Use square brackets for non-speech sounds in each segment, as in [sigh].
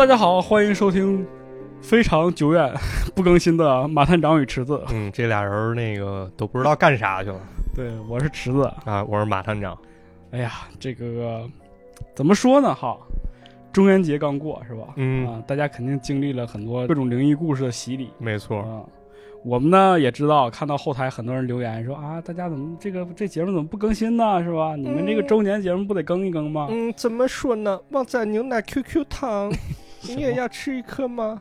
大家好，欢迎收听非常久远 [laughs] 不更新的马探长与池子。嗯，这俩人那个都不知道干啥去了对，我是池子。啊！我是马探长，哎呀，这个怎么说呢？哈，中元节刚过是吧？嗯啊，大家肯定经历了很多各种灵异故事的洗礼没错，啊。我们呢也知道，看到后台很多人留言说啊，大家怎么这个这节目怎么不更新呢？是吧？你们这个周年节目不得更一更吗？嗯，怎么说呢？旺仔牛奶 QQ 糖，[laughs] 你也要吃一颗吗？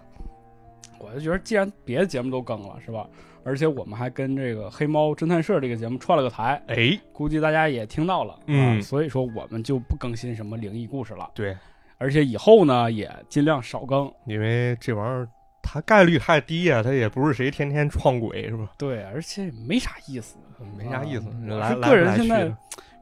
[laughs] 我就觉得，既然别的节目都更了，是吧？而且我们还跟这个黑猫侦探社这个节目串了个台，哎，估计大家也听到了，嗯啊，所以说我们就不更新什么灵异故事了，对，而且以后呢也尽量少更。因为这玩意儿它概率太低呀、它也不是谁天天撞鬼是吧？对，而且没啥意思。没啥意思，啊来个人来去现在的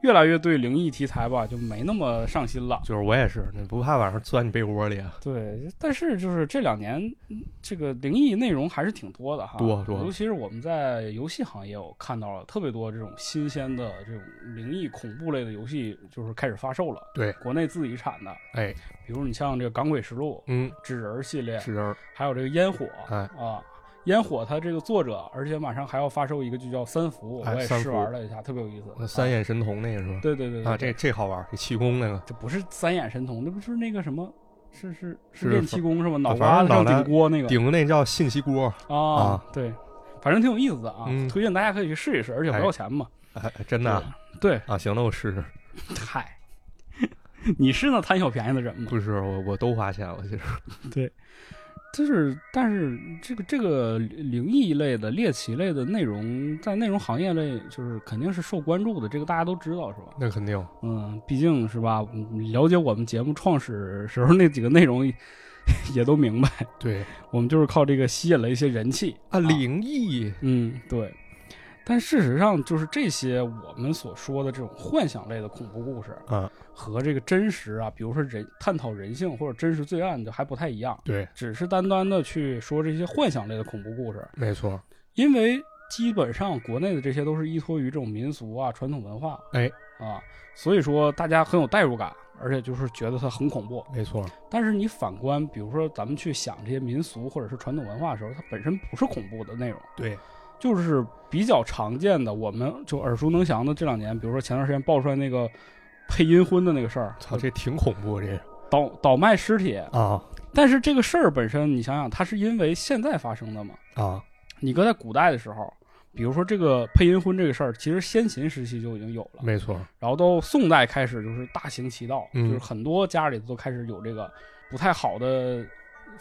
越来越对灵异题材吧，就没那么上心了。就是我也是，你不怕晚上钻你被窝里啊？对，但是就是这两年，嗯这个灵异内容还是挺多的哈，多多。尤其是我们在游戏行业，我看到了特别多这种新鲜的这种灵异恐怖类的游戏，就是开始发售了。对，国内自己产的，哎，比如你像这个《港鬼实录》、嗯，纸人系列，纸人，还有这个烟火，哎。啊，烟火它这个作者，而且马上还要发售一个就叫三伏，我也试玩了一下，特别有意思。那三啊眼神童那个是吧？对对对对啊，这这好玩，这气功那个，这不是三眼神童，那不是那个什么？是是是练气功是吗？脑瓜子上顶锅那个顶的那叫信息锅，啊啊，对，反正挺有意思的啊，嗯推荐大家可以去试一试，而且不要钱嘛。哎，真的啊对，啊，行，那我试试。嗨，[laughs] 你是那贪小便宜的人吗？不是我，我都花钱了，其实。就是，但是这个这个灵异类的、猎奇类的内容，在内容行业类，就是肯定是受关注的，这个大家都知道，是吧？那肯定，嗯，毕竟是吧，嗯了解我们节目创始时候那几个内容，[laughs] 也都明白，对我们就是靠这个吸引了一些人气啊，灵异，嗯，对。但事实上，就是这些我们所说的这种幻想类的恐怖故事啊，和这个真实啊，比如说人探讨人性或者真实罪案的还不太一样，对，只是单单的去说这些幻想类的恐怖故事，没错，因为基本上国内的这些都是依托于这种民俗啊、传统文化哎，啊，所以说大家很有代入感，而且就是觉得它很恐怖。没错，但是你反观，比如说咱们去想这些民俗或者是传统文化的时候，它本身不是恐怖的内容。对，就是比较常见的，我们就耳熟能详的这两年，比如说前段时间爆出来那个配阴婚的那个事儿，操，这挺恐怖，这倒倒卖尸体。啊但是这个事儿本身，你想想，它是因为现在发生的嘛？啊，你搁在古代的时候，比如说这个配阴婚这个事儿，其实先秦时期就已经有了，没错，然后到宋代开始就是大行其道，嗯就是很多家里都开始有这个不太好的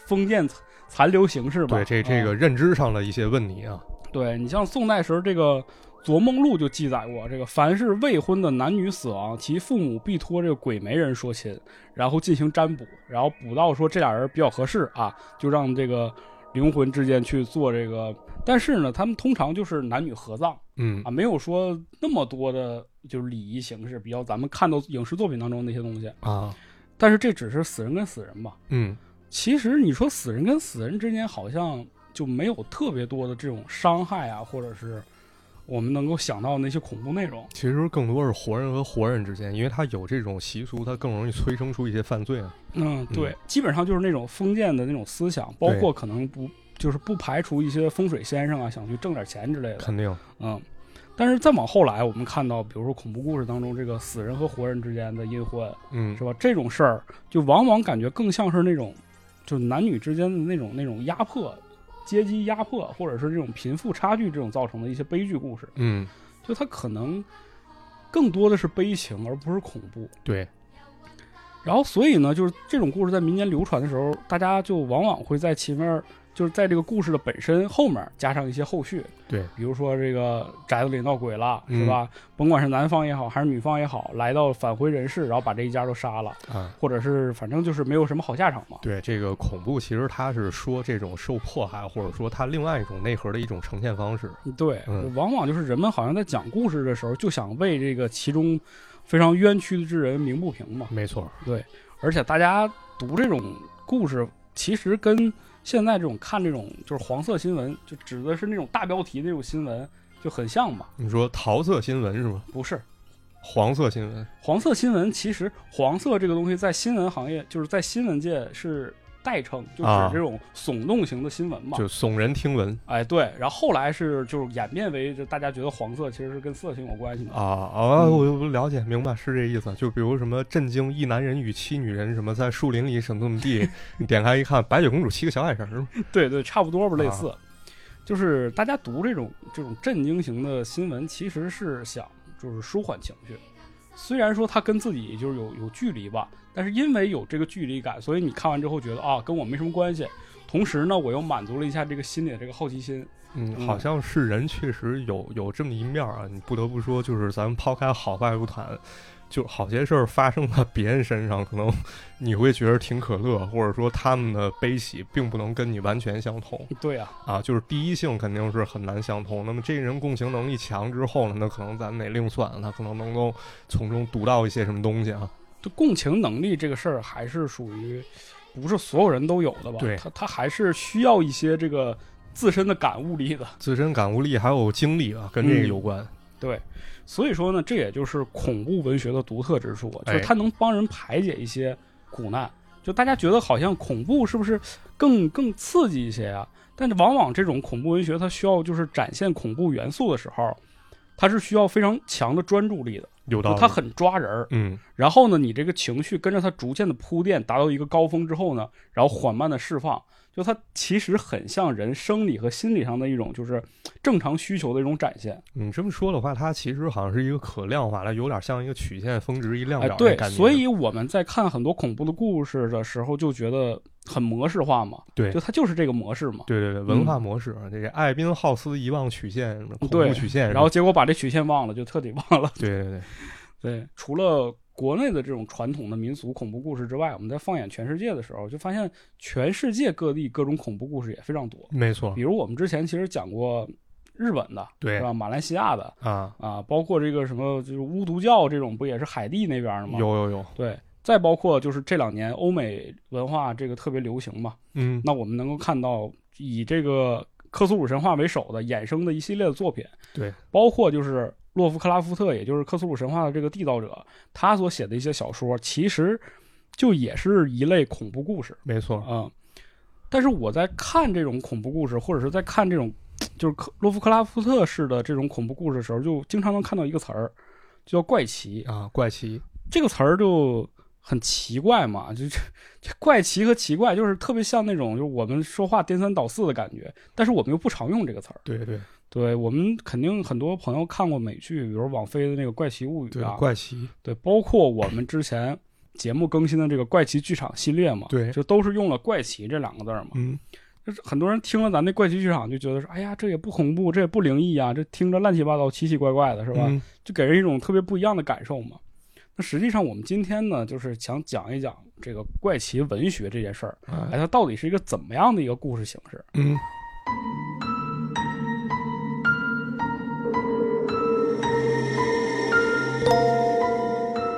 封建残留形式吧。对，这这啊个认知上的一些问题啊，对你像宋代时候这个《昨梦录》就记载过，这个凡是未婚的男女死亡，其父母必托这个鬼媒人说亲，然后进行占卜，然后卜到说这俩人比较合适啊，就让这个灵魂之间去做这个。但是呢，他们通常就是男女合葬嗯啊，没有说那么多的就是礼仪形式，比较咱们看到影视作品当中那些东西。啊，但是这只是死人跟死人吧，嗯，其实你说死人跟死人之间好像就没有特别多的这种伤害啊，或者是我们能够想到的那些恐怖内容。其实更多是活人和活人之间，因为他有这种习俗，他更容易催生出一些犯罪啊。嗯，对，基本上就是那种封建的那种思想，包括可能不就是不排除一些风水先生啊想去挣点钱之类的。肯定，嗯，但是再往后来，我们看到，比如说恐怖故事当中这个死人和活人之间的阴婚，嗯是，吧？这种事儿就往往感觉更像是那种，就男女之间的那种那种压迫。阶级压迫，或者是这种贫富差距这种造成的一些悲剧故事，嗯，就它可能更多的是悲情，而不是恐怖。对，然后，所以呢，就是这种故事在民间流传的时候，大家就往往会在前面，就是在这个故事的本身后面加上一些后续，对，比如说这个宅子里闹鬼了，嗯是吧？甭管是男方也好，还是女方也好，来到返回人世，然后把这一家都杀了，啊，或者是反正就是没有什么好下场嘛。对，这个恐怖其实它是说这种受迫害，或者说它另外一种内核的一种呈现方式。对，嗯往往就是人们好像在讲故事的时候，就想为这个其中非常冤屈之人鸣不平嘛。没错，对而且大家读这种故事，其实跟现在这种看这种就是黄色新闻，就指的是那种大标题那种新闻，就很像嘛。你说桃色新闻是吗？不是黄色新闻，黄色新闻，其实黄色这个东西在新闻行业，就是在新闻界是代称，就啊指这种耸动型的新闻嘛。就耸人听闻哎，对，然后后来是就是演变为，就大家觉得黄色其实是跟色情有关系的。啊我我了解明白是这意思。就比如什么震惊一男人与七女人，什么在树林里什么怎么地，你点开一看，白雪公主七个小矮人儿，[laughs] 对对，差不多吧，类啊似。就是大家读这种这种震惊型的新闻，其实是想就是舒缓情绪。虽然说他跟自己就是有有距离吧，但是因为有这个距离感，所以你看完之后觉得啊，跟我没什么关系。同时呢，我又满足了一下这个心里的这个好奇心。嗯，嗯好像是人确实有有这么一面儿啊。你不得不说，就是咱们抛开好坏不谈，就好些事儿发生在别人身上，可能你会觉得挺可乐，或者说他们的悲喜并不能跟你完全相同对啊，啊。就是第一性肯定是很难相同。那么这个人共情能力强之后呢，那可能咱们得另算，他可能能够从中读到一些什么东西啊。就共情能力这个事儿，还是属于不是所有人都有的吧？对他他还是需要一些这个自身的感悟力的。自身感悟力还有经历啊，跟这个嗯有关。对，所以说呢，这也就是恐怖文学的独特之处，就是哎它能帮人排解一些苦难。就大家觉得好像恐怖是不是更更刺激一些啊？但是往往这种恐怖文学，它需要就是展现恐怖元素的时候，它是需要非常强的专注力的，有道理。就它很抓人儿。嗯，然后呢，你这个情绪跟着它逐渐的铺垫，达到一个高峰之后呢，然后缓慢的释放，就它其实很像人生理和心理上的一种就是正常需求的一种展现。你这么说的话，它其实好像是一个可量化的，有点像一个曲线峰值一量哎，表的对感，觉。所以我们在看很多恐怖的故事的时候，就觉得很模式化嘛，对就它就是这个模式嘛。对对对，文化模式，啊，这个艾宾浩斯遗忘曲线、恐怖曲线，然后结果把这曲线忘了，就彻底忘了。对对对，对，除了国内的这种传统的民俗恐怖故事之外，我们在放眼全世界的时候，就发现全世界各地各种恐怖故事也非常多。没错。比，如我们之前其实讲过日本的，对。是吧？马来西亚的啊，啊，包括这个什么就是巫毒教这种，不也是海地那边的吗？有有有，对，再包括就是这两年欧美文化这个特别流行嘛，嗯，那我们能够看到以这个克苏鲁神话为首的衍生的一系列的作品，对，包括就是洛夫克拉夫特，也就是克苏鲁神话的这个缔造者，他所写的一些小说，其实就也是一类恐怖故事没错，啊、但是我在看这种恐怖故事，或者是在看这种就是克洛夫克拉夫特式的这种恐怖故事的时候，就经常能看到一个词儿，就叫怪奇。啊，怪奇，这个词儿就很奇怪嘛，就这这怪奇和奇怪，就是特别像那种就是我们说话颠三倒四的感觉，但是我们又不常用这个词儿。对对对我们肯定很多朋友看过美剧，比如网飞的那个《怪奇物语对》啊，怪奇，对，包括我们之前节目更新的这个怪奇剧场系列嘛，对就都是用了怪奇这两个字儿嘛。嗯，就是很多人听了咱那怪奇剧场就觉得说，哎呀，这也不恐怖，这也不灵异啊，这听着乱七八糟、奇奇怪怪的，是吧？嗯就给人一种特别不一样的感受嘛。那实际上，我们今天呢，就是想讲一讲这个怪奇文学这件事儿，哎，哎，它到底是一个怎么样的一个故事形式？嗯，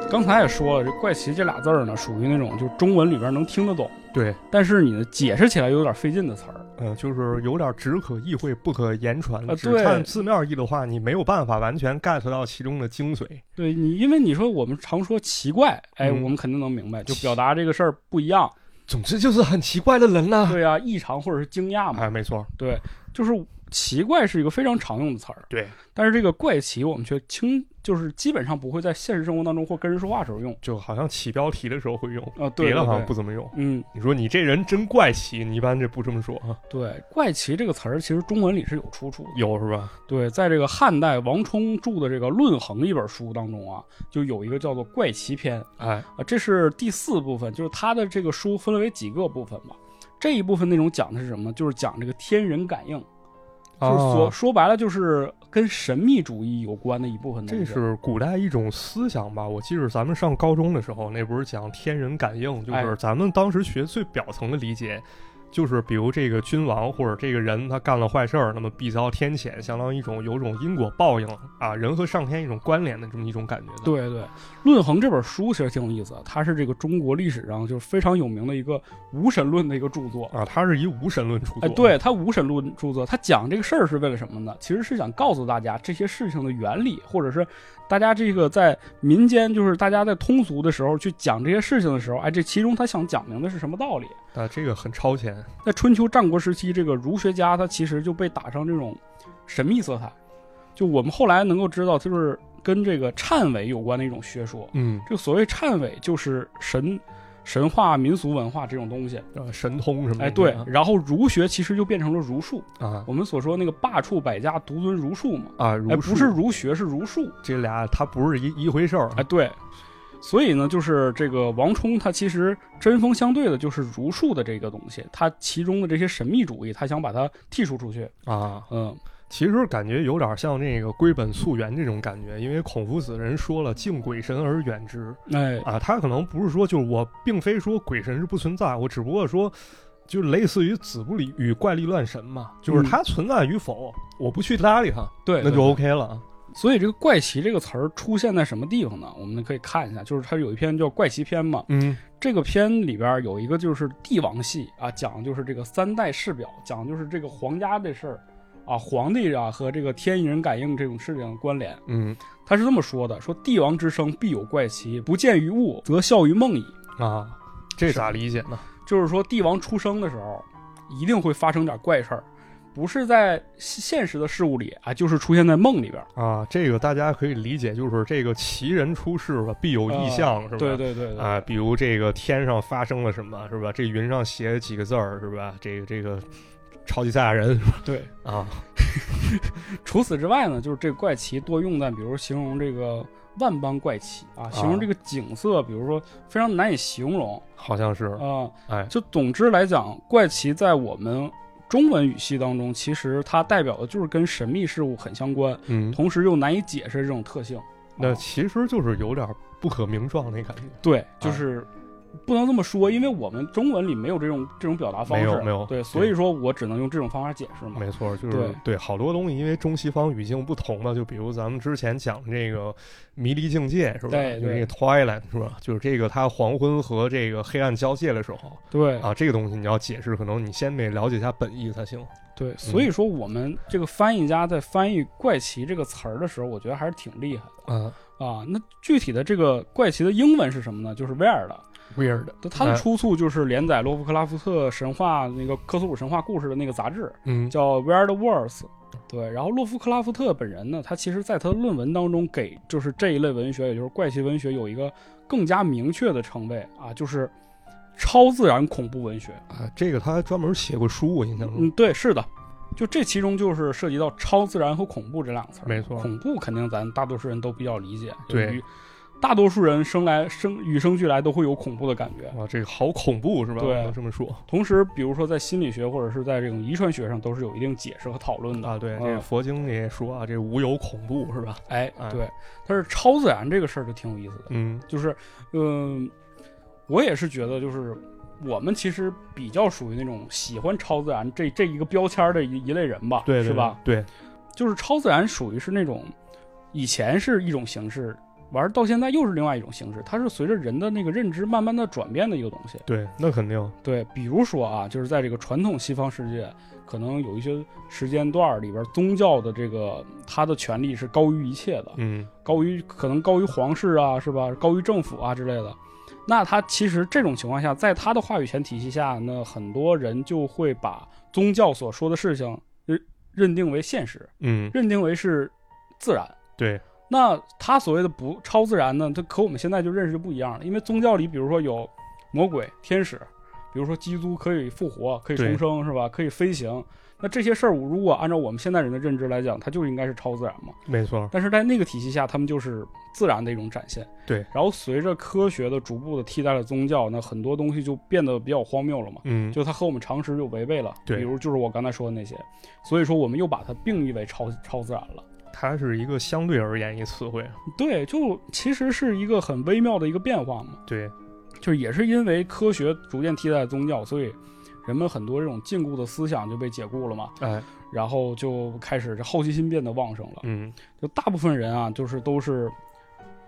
刚才也说了，这怪奇这俩字儿呢，属于那种就是中文里边能听得懂，对，但是你呢解释起来有点费劲的词儿。嗯，就是有点只可意会不可言传，只啊对看字面意的话，你没有办法完全 get 到其中的精髓。对你，因为你说我们常说奇怪，哎，嗯我们肯定能明白，就表达这个事儿不一样。总之就是很奇怪的人呐、对啊，异常或者是惊讶嘛。哎，没错，对，就是奇怪是一个非常常用的词儿。对，但是这个怪奇，我们却轻，就是基本上不会在现实生活当中或跟人说话时候用。就好像起标题的时候会用，啊，对别的好像不怎么用。嗯，你说你这人真怪奇，你一般这不这么说啊？对，怪奇这个词儿其实中文里是有出处的。有是吧？对，在这个汉代王充著的这个《论衡》一本书当中啊，就有一个叫做《怪奇篇》哎，啊，这是第四部分，就是他的这个书分为几个部分吧。这一部分内容讲的是什么呢？就是讲这个天人感应，就是说、哦说白了就是跟神秘主义有关的一部分东西。这是古代一种思想吧？我记得咱们上高中的时候，那不是讲天人感应，就哎是咱们当时学最表层的理解，就是比如这个君王或者这个人他干了坏事儿，那么必遭天谴，相当于一种有种因果报应啊，人和上天一种关联的这么一种感觉。对对，《论衡》这本书其实挺有意思的，它是这个中国历史上就是非常有名的一个无神论的一个著作。啊，它是一无神论著作。哎，对，它无神论著作，它讲这个事儿是为了什么呢？其实是想告诉大家这些事情的原理，或者是大家这个在民间，就是大家在通俗的时候去讲这些事情的时候，哎，这其中他想讲明的是什么道理？啊，这个很超前。在春秋战国时期，这个儒学家他其实就被打上这种神秘色彩。就我们后来能够知道，就是跟这个忏悔有关的一种学说。嗯，这个所谓忏悔，就是神神话、民俗文化这种东西。呃，神通什么的。哎，对。然后儒学其实就变成了儒术啊。我们所说那个罢黜百家，独尊儒术嘛。啊，哎，不是儒学，是儒术。这俩它不是一一回事儿。哎，对。所以呢，就是这个王充，他其实针锋相对的，就是儒术的这个东西，他其中的这些神秘主义，他想把它剔除出去啊。嗯，其实感觉有点像那个归本溯源这种感觉，因为孔夫子人说了“敬鬼神而远之”，哎啊，他可能不是说，就是我并非说鬼神是不存在，我只不过说，就类似于子不理与怪力乱神嘛，就是它存在与否，我不去搭理它，对，那就 OK 了。所以这个怪奇这个词儿出现在什么地方呢？我们可以看一下，就是它有一篇叫《怪奇篇》嘛。嗯，这个篇里边有一个就是帝王戏啊，讲就是这个三代世表，讲就是这个皇家这事儿啊，皇帝啊和这个天人感应这种事情关联。嗯，他是这么说的：说帝王之生必有怪奇，不见于物，则效于梦矣。啊，这咋理解呢？就是说帝王出生的时候，一定会发生点怪事儿。不是在现实的事物里啊，就是出现在梦里边啊。这个大家可以理解，就是这个奇人出世吧，必有异象，是吧？对对对啊，比如这个天上发生了什么，是吧？这云上写几个字儿，是吧？这个这个超级赛亚人，对啊。[laughs] 除此之外呢，就是这个怪奇多用在，比如形容这个万般怪奇啊，形容这个景色，比如说非常难以形容，好像是啊。哎，就总之来讲，怪奇在我们。中文语系当中，其实它代表的就是跟神秘事物很相关，嗯，同时又难以解释这种特性。那其实就是有点不可名状那感觉。对，就是不能这么说，因为我们中文里没有这种这种表达方式，没有没有。对，所以说我只能用这种方法解释嘛。没错，就是对好多东西，因为中西方语境不同嘛。就比如咱们之前讲这个迷离境界是吧？对，就那个 Twilight 是吧？就是这个它黄昏和这个黑暗交界的时候。对啊，这个东西你要解释，可能你先得了解一下本意才行。对，所以说我们这个翻译家在翻译“怪奇”这个词儿的时候，我觉得还是挺厉害的。嗯啊，那具体的这个“怪奇”的英文是什么呢？就是 “weird”，weird。它的出处就是连载洛夫克拉夫特神话那个科苏鲁神话故事的那个杂志，嗯，叫《Weird Words》。对，然后洛夫克拉夫特本人呢，他其实在他的论文当中给就是这一类文学，也就是怪奇文学有一个更加明确的称谓啊，就是超自然恐怖文学啊。这个他还专门写过书，我印象中。嗯，对，是的。就这其中就是涉及到超自然和恐怖这两个词儿，没错。恐怖肯定咱大多数人都比较理解，对，大多数人生来生与生俱来都会有恐怖的感觉。哇，这个好恐怖是吧？对，这么说。同时，比如说在心理学或者是在这种遗传学上，都是有一定解释和讨论的啊。对，这个佛经也说啊，这无有恐怖是吧？哎，对。但是超自然这个事儿就挺有意思的，嗯，就是，嗯，我也是觉得就是。我们其实比较属于那种喜欢超自然这这一个标签的一一类人吧，对，是吧？对，就是超自然属于是那种以前是一种形式，玩到现在又是另外一种形式，它是随着人的那个认知慢慢的转变的一个东西。对，那肯定。对，比如说啊，就是在这个传统西方世界，可能有一些时间段里边，宗教的这个它的权利是高于一切的，嗯，高于可能高于皇室啊，是吧？高于政府啊之类的。那他其实这种情况下，在他的话语权体系下，那很多人就会把宗教所说的事情认认定为现实，嗯，认定为是自然。对。那他所谓的不超自然呢？他和我们现在就认识就不一样了。因为宗教里，比如说有魔鬼、天使，比如说基督可以复活、可以重生，是吧？可以飞行。那这些事儿，如果按照我们现代人的认知来讲，它就应该是超自然嘛？没错。但是在那个体系下，他们就是自然的一种展现。对。然后随着科学的逐步的替代了宗教，那很多东西就变得比较荒谬了嘛。嗯。就它和我们常识就违背了。对。比如就是我刚才说的那些，所以说我们又把它定义为超超自然了。它是一个相对而言一词汇。对，就其实是一个很微妙的一个变化嘛。对。就是也是因为科学逐渐替代宗教，所以人们很多这种禁锢的思想就被解雇了嘛，哎，然后就开始这好奇心变得旺盛了。嗯就大部分人啊，就是都是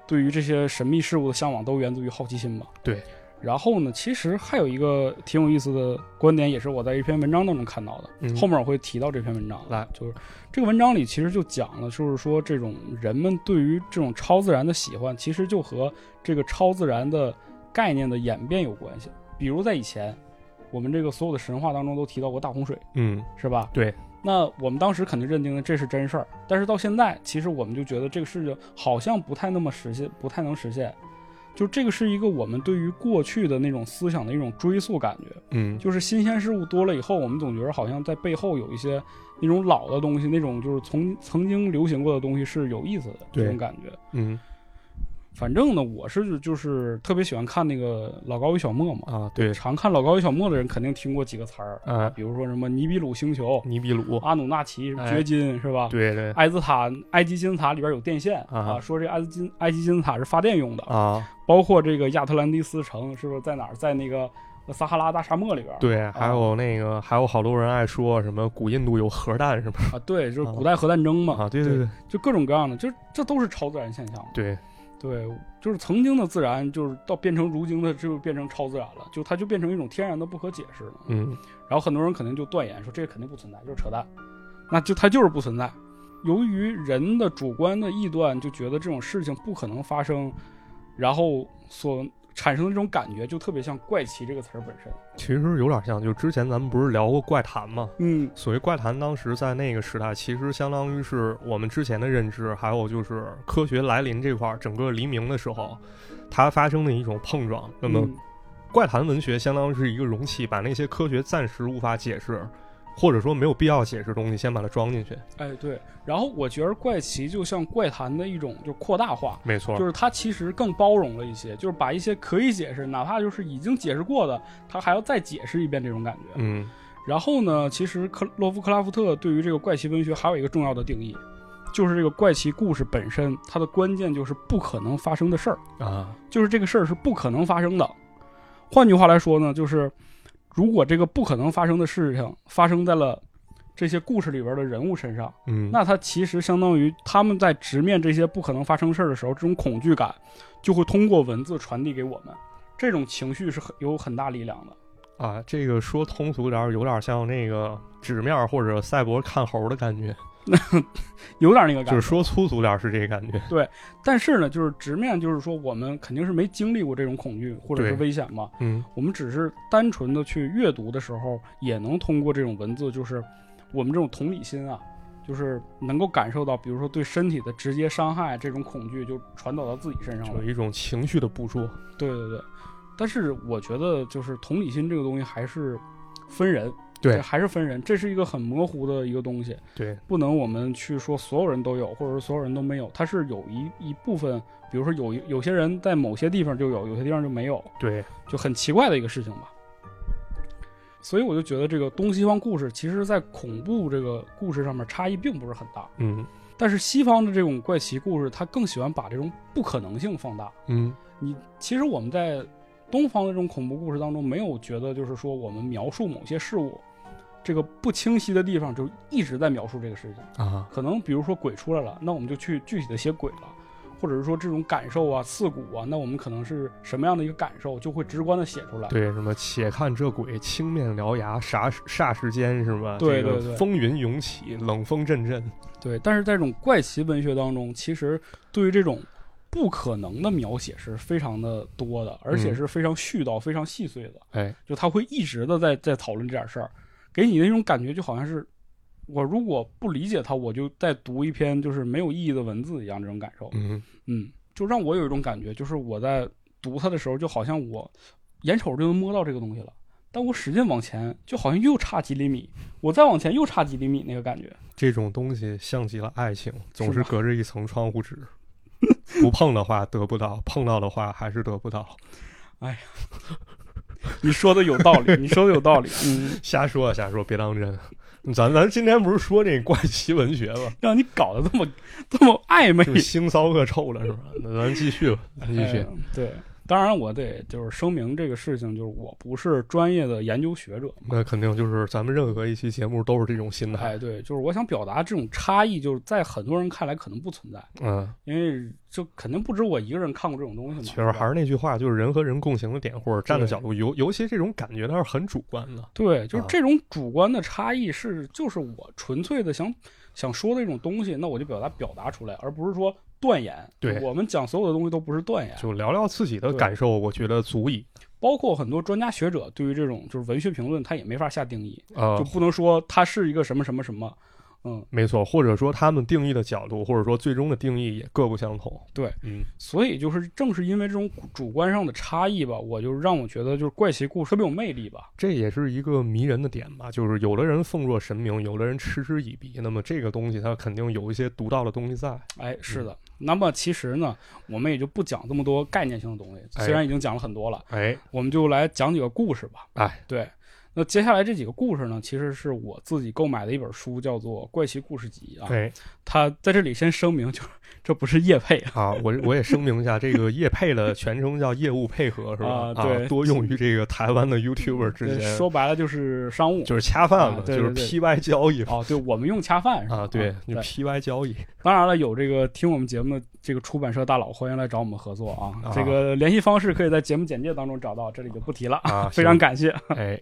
对于这些神秘事物的向往都源自于好奇心吧。对。然后呢，其实还有一个挺有意思的观点，也是我在一篇文章当中看到的。嗯后面我会提到这篇文章。来，就是这个文章里其实就讲了，就是说这种人们对于这种超自然的喜欢，其实就和这个超自然的概念的演变有关系。比如在以前，我们这个所有的神话当中都提到过大洪水，嗯是吧？对。那我们当时肯定认定的这是真事儿，但是到现在，其实我们就觉得这个事情好像不太那么实现，不太能实现。就这个是一个我们对于过去的那种思想的一种追溯感觉，嗯。就是新鲜事物多了以后，我们总觉得好像在背后有一些那种老的东西，那种就是从曾经流行过的东西是有意思的这种感觉。嗯反正呢，我是就是特别喜欢看那个老高与小莫嘛，啊，对，常看老高与小莫的人肯定听过几个词儿，啊比如说什么尼比鲁星球、尼比鲁，阿努纳奇哎掘金是吧？对对埃兹塔、埃及金字塔里边有电线啊说这埃及金埃及金字塔是发电用的，啊，包括这个亚特兰蒂斯城是不是在哪儿？在那个撒哈拉大沙漠里边。对，还有那个，还有好多人爱说什么古印度有核弹是吧？啊，对，就是古代核战争嘛。啊，对对对就各种各样的，就这都是超自然现象。对，对，就是曾经的自然，就是到变成如今的，就变成超自然了，就它就变成一种天然的不可解释了。嗯然后很多人肯定就断言说这肯定不存在，就是扯淡，那就它就是不存在。由于人的主观的臆断，就觉得这种事情不可能发生，然后所产生的这种感觉，就特别像“怪奇”这个词儿本身。其实有点像，就之前咱们不是聊过怪谈吗？嗯，所谓怪谈，当时在那个时代，其实相当于是我们之前的认知，还有就是科学来临这块儿，整个黎明的时候，它发生的一种碰撞。那么，嗯怪谈文学相当于是一个容器，把那些科学暂时无法解释，或者说没有必要解释的东西，先把它装进去。哎对，然后我觉得怪奇就像怪谈的一种就扩大化，没错，就是它其实更包容了一些，就是把一些可以解释，哪怕就是已经解释过的，它还要再解释一遍这种感觉。嗯然后呢，其实克洛夫克拉夫特对于这个怪奇文学还有一个重要的定义，就是这个怪奇故事本身，它的关键就是不可能发生的事儿，啊，就是这个事儿是不可能发生的。换句话来说呢，就是如果这个不可能发生的事情发生在了这些故事里边的人物身上，嗯，那他其实相当于他们在直面这些不可能发生事儿的时候，这种恐惧感就会通过文字传递给我们，这种情绪是很有很大力量的。啊，这个说通俗点儿，有点像那个纸面或者赛博看猴的感觉，[laughs] 有点那个感觉，就是说粗俗点是这个感觉。对但是呢，就是直面，就是说我们肯定是没经历过这种恐惧或者是危险嘛，嗯我们只是单纯的去阅读的时候，也能通过这种文字，就是我们这种同理心啊，就是能够感受到，比如说对身体的直接伤害这种恐惧，就传导到自己身上了有。一种情绪的捕捉。对对对，但是我觉得就是同理心这个东西还是分人，对。还是分人，这是一个很模糊的一个东西，对，不能我们去说所有人都有，或者说所有人都没有，它是有一一部分，比如说有有些人在某些地方就有，有些地方就没有，对，就很奇怪的一个事情吧。所以我就觉得这个东西方故事，其实在恐怖这个故事上面差异并不是很大，嗯。但是西方的这种怪奇故事，它更喜欢把这种不可能性放大。嗯。你其实我们在东方的这种恐怖故事当中，没有觉得就是说我们描述某些事物，这个不清晰的地方就一直在描述这个事情。啊，可能比如说鬼出来了，那我们就去具体的写鬼了，或者是说这种感受啊、刺骨啊，那我们可能是什么样的一个感受，就会直观的写出来。对，什么且看这鬼青面獠牙，霎时霎时间是吧？这个对对对风云涌起，冷风阵阵。对，但是在这种怪奇文学当中，其实对于这种不可能的描写是非常的多的，而且嗯是非常絮叨、非常细碎的。哎，就他会一直的在在讨论这点事儿，给你那种感觉，就好像是我如果不理解它，我就在读一篇就是没有意义的文字一样，这种感受。嗯嗯，就让我有一种感觉，就是我在读它的时候，就好像我眼瞅就能摸到这个东西了，但我使劲往前，就好像又差几厘米，我再往前又差几厘米那个感觉。这种东西像极了爱情，总是隔着一层窗户纸。不碰的话得不到，碰到的话还是得不到。[laughs] 你说的有道理，你说的有道理，嗯，[laughs] 瞎说啊，瞎说，别当真。咱咱今天不是说这怪奇文学吗？让你搞得这么这么暧昧就，腥骚恶臭了是吧？那咱继续吧，咱继续。哎对，当然，我得就是声明这个事情，就是我不是专业的研究学者。那肯定就是咱们任何一期节目都是这种心态。哎，对，就是我想表达这种差异，就是在很多人看来可能不存在，嗯，因为就肯定不止我一个人看过这种东西嘛。其实还是那句话，就是人和人共情的点或者站的角度，尤尤其这种感觉它是很主观的。对，就是啊这种主观的差异是，就是我纯粹的想想说的一种东西，那我就表达表达出来，而不是说断言。对我们讲所有的东西都不是断言，就聊聊自己的感受，我觉得足以。包括很多专家学者对于这种就是文学评论，他也没法下定义，呃就，不能说它是一个什么什么什么。嗯，没错，或者说他们定义的角度，或者说最终的定义也各不相同。对，嗯，所以就是正是因为这种主观上的差异吧，我就让我觉得就是怪奇故事特别有魅力吧。这也是一个迷人的点吧，就是有的人奉若神明，有的人嗤之以鼻。那么这个东西它肯定有一些独到的东西在。哎，是的。那么其实呢，我们也就不讲这么多概念性的东西，哎虽然已经讲了很多了，哎，我们就来讲几个故事吧。哎，对，那接下来这几个故事呢，其实是我自己购买的一本书，叫做《怪奇故事集》啊。对，它在这里先声明，就是这不是叶配啊。啊，我我也声明一下，这个业配的全称叫业务配合，是吧？啊对多用于这个台湾的 YouTuber 之对间，说白了就是商务。就是恰饭嘛，就是 PY 交易哦，对，我们用恰饭是吧？啊，对，就。PY 交易当然了，有这个听我们节目的这个出版社大佬，欢迎来找我们合作啊。啊这个联系方式可以在节目简介当中找到，这里就不提了。啊，[laughs] 非常感谢。[laughs] 哎，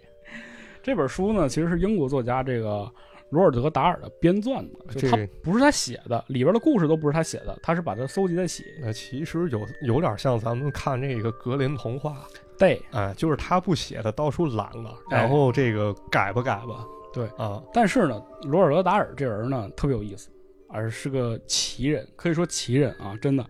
这本书呢，其实是英国作家这个罗尔德·达尔的编撰的，就他不是他写的，里边的故事都不是他写的，他是把它搜集在写。那其实有有点像咱们看这个格林童话，对，哎，就是他不写的到处揽了，哎然后这个改吧改吧，对啊，但是呢，罗尔德·达尔这人呢特别有意思，而是个奇人，可以说奇人啊，真的。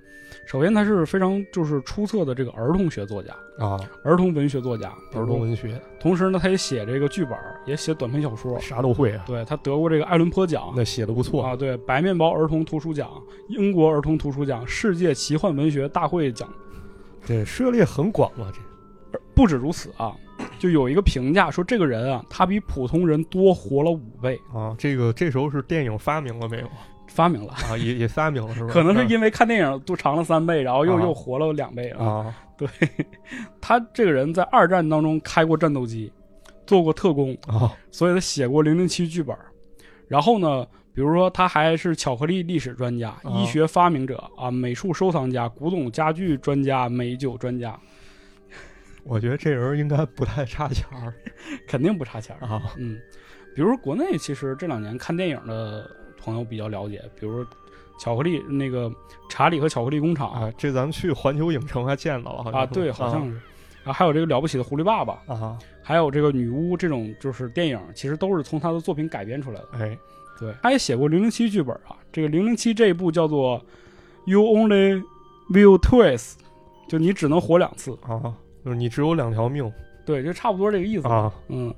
首先，他是非常就是出色的这个儿童学作家，啊，儿童文学作家，儿童。文学同时呢，他也写这个剧本，也写短篇小说。啥都会啊，对他得过这个艾伦坡奖那写的不错啊，对白面包儿童图书奖、英国儿童图书奖、世界奇幻文学大会奖。这涉猎很广嘛，这不止如此啊，就有一个评价说，这个人啊，他比普通人多活了五倍，啊，这个这时候是电影发明了没有发明了。啊？也也发明了是吧？[laughs] 可能是因为看电影都长了三倍，然后又、啊又活了两倍啊。对 [laughs] 他这个人在二战当中开过战斗机，做过特工，啊所以他写过零零七剧本。然后呢，比如说他还是巧克力历史专家、啊医学发明者啊、美术收藏家、古董家具专家、美酒专家，我觉得这人应该不太差钱儿 [laughs] 肯定不差钱儿。啊嗯，比如说国内其实这两年看电影的朋友比较了解，比如说巧克力那个查理和巧克力工厂啊！这咱们去环球影城还见到了，好像啊，对，好像是。啊，还有这个了不起的狐狸爸爸，啊，还有这个女巫这种就是电影，其实都是从他的作品改编出来的。哎，对，他也写过零零七剧本啊。这个零零七这一部叫做《You Only Will Twice》，就你只能活两次。啊，就是你只有两条命对，就差不多这个意思。啊嗯，就是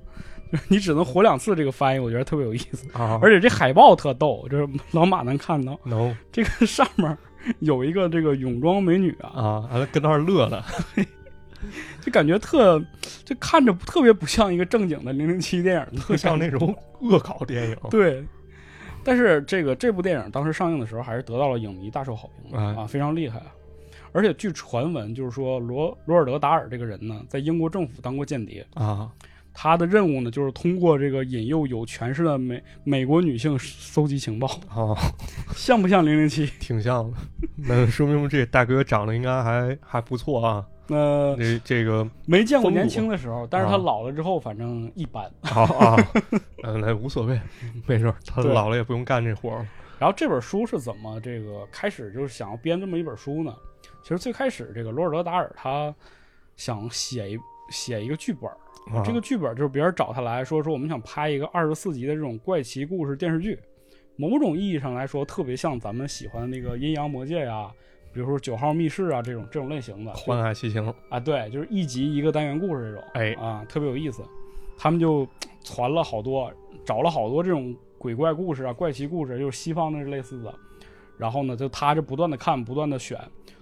[laughs] 你只能活两次，这个翻译我觉得特别有意思。啊，而且这海报特逗，就是老马能看到能这个 [laughs] 上面有一个这个泳装美女啊，啊，跟那儿乐呢 [laughs] 就感觉特，就看着特别不像一个正经的零零七电影，特像那种恶搞电影对。但是这个这部电影当时上映的时候，还是得到了影迷大受好评的、哎啊，非常厉害啊。而且据传闻，就是说罗罗尔德达尔这个人呢，在英国政府当过间谍，啊他的任务呢，就是通过这个引诱有权势的美美国女性搜集情报，啊，像不像零零七？挺像的。[laughs] 那说明这大哥长得应该还还不错啊。那，这这个没见过年轻的时候，但是他啊老了之后，反正一般。啊啊，嗯，[laughs] 那无所谓，[laughs] 没事儿，他老了也不用干这活儿了然后这本书是怎么这个开始就是想要编这么一本书呢？其实最开始这个罗尔德达尔他想写一写一个剧本，啊。这个剧本就是别人找他来说说我们想拍一个二十四集的这种怪奇故事电视剧，某种意义上来说特别像咱们喜欢的那个阴阳魔界呀，比如说九号密室啊这种这种类型的欢爱奇情，啊，对，就是一集一个单元故事这种，哎啊，特别有意思。他们就传了好多，找了好多这种鬼怪故事啊、怪奇故事，就是西方的类似的。然后呢，就他就不断的看，不断的选，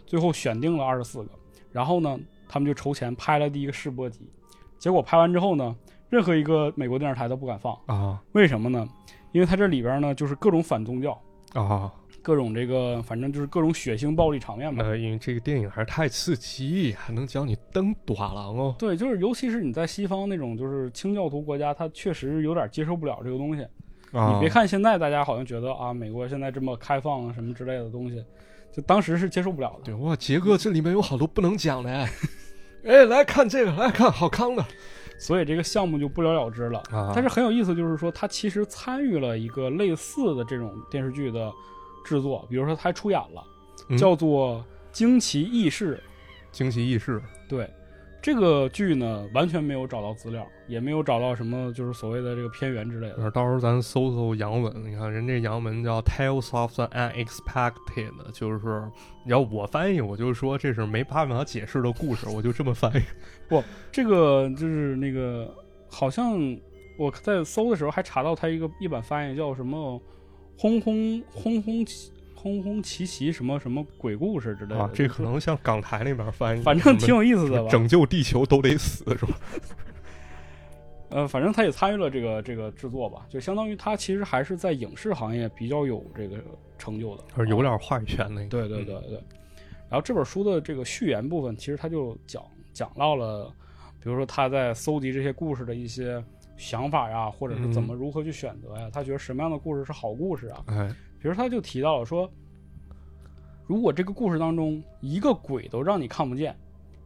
最后选定了二十四个。然后呢，他们就筹钱拍了第一个试播集。结果拍完之后呢，任何一个美国电视台都不敢放，啊为什么呢？因为它这里边呢就是各种反宗教，啊各各种这个反正就是各种血腥暴力场面嘛。呃，因为这个电影还是太刺激，还能教你蹬短廊哦。对，就是尤其是你在西方那种就是清教徒国家，他确实有点接受不了这个东西。啊，你别看现在大家好像觉得啊，美国现在这么开放啊什么之类的东西，就当时是接受不了的。对哇，杰哥这里面有好多不能讲的哎，[laughs] 哎，来看这个，来看好康的所以这个项目就不了了之了。啊但是很有意思，就是说他其实参与了一个类似的这种电视剧的制作，比如说他还出演了，嗯叫做《惊奇异事》。惊奇异事对，这个剧呢完全没有找到资料，也没有找到什么就是所谓的这个片源之类的。呃到时候咱搜搜洋文，你看人这洋文叫 Tales of the Unexpected，就是你要我翻译，我就说这是没办法解释的故事，我就这么翻译。[laughs] 不这个就是那个好像我在搜的时候还查到它一个一版翻译叫什么“轰轰轰轰奇轰轰奇奇”什么什么鬼故事之类的。啊，这可能像港台那边翻译，反正挺有意思的吧。拯救地球都得死是吧？[laughs] 呃，反正他也参与了这个这个制作吧，就相当于他其实还是在影视行业比较有这个成就的，有点话语权那个。对对对对。然后这本书的这个序言部分，其实他就讲讲到了，比如说他在搜集这些故事的一些想法呀，或者是怎么如何去选择呀，他觉得什么样的故事是好故事啊？哎，比如他就提到了说，如果这个故事当中一个鬼都让你看不见，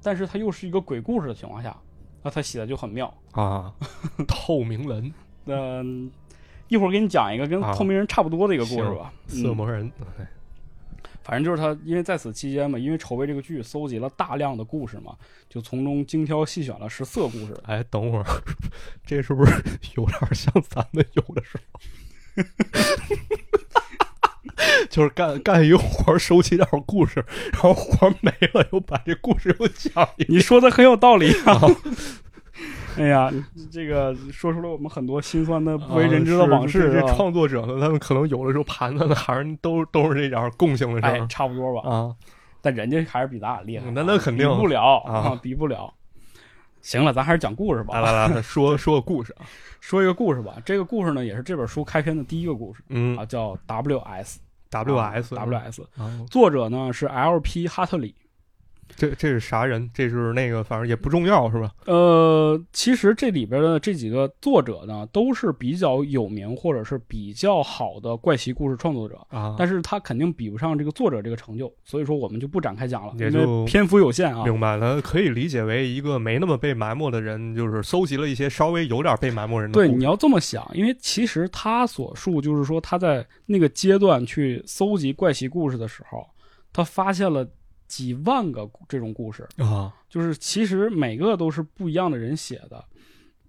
但是它又是一个鬼故事的情况下，那他写的就很妙。啊，[laughs] 透明人、嗯、一会儿给你讲一个跟啊透明人差不多的一个故事吧。嗯，色魔人，哎反正就是他，因为在此期间嘛，因为筹备这个剧，搜集了大量的故事嘛，就从中精挑细选了十四个故事。哎，等会儿，[laughs] 这是不是有点像咱们有的时候？[laughs] 就是干干一个活儿，收集点儿故事，然后活儿没了，又把这故事又讲。你说的很有道理啊！[laughs] 哎呀，这个说出了我们很多心酸的不为人知的往事，啊这创作者呢，他们可能有的时候盘算的还是都都是这点儿共性的事哎儿，差不多吧。啊。[laughs] 但人家还是比咱俩厉害啊，那那肯定比不了啊比不了。行了，咱还是讲故事吧。来来来，说 [laughs] 说个故事啊。说一个故事吧。这个故事呢，也是这本书开篇的第一个故事嗯啊，叫 W.S.，W S W S，啊，作者呢是 L.P. 哈特里。这这是啥人？这是那个，反正也不重要是吧？呃，其实这里边的这几个作者呢，都是比较有名或者是比较好的怪奇故事创作者，啊，但是他肯定比不上这个作者这个成就，所以说我们就不展开讲了，因也就为篇幅有限啊。明白了，可以理解为一个没那么被埋没的人，就是搜集了一些稍微有点被埋没人的对，你要这么想，因为其实他所述就是说他在那个阶段去搜集怪奇故事的时候，他发现了几万个这种故事，啊，就是其实每个都是不一样的人写的，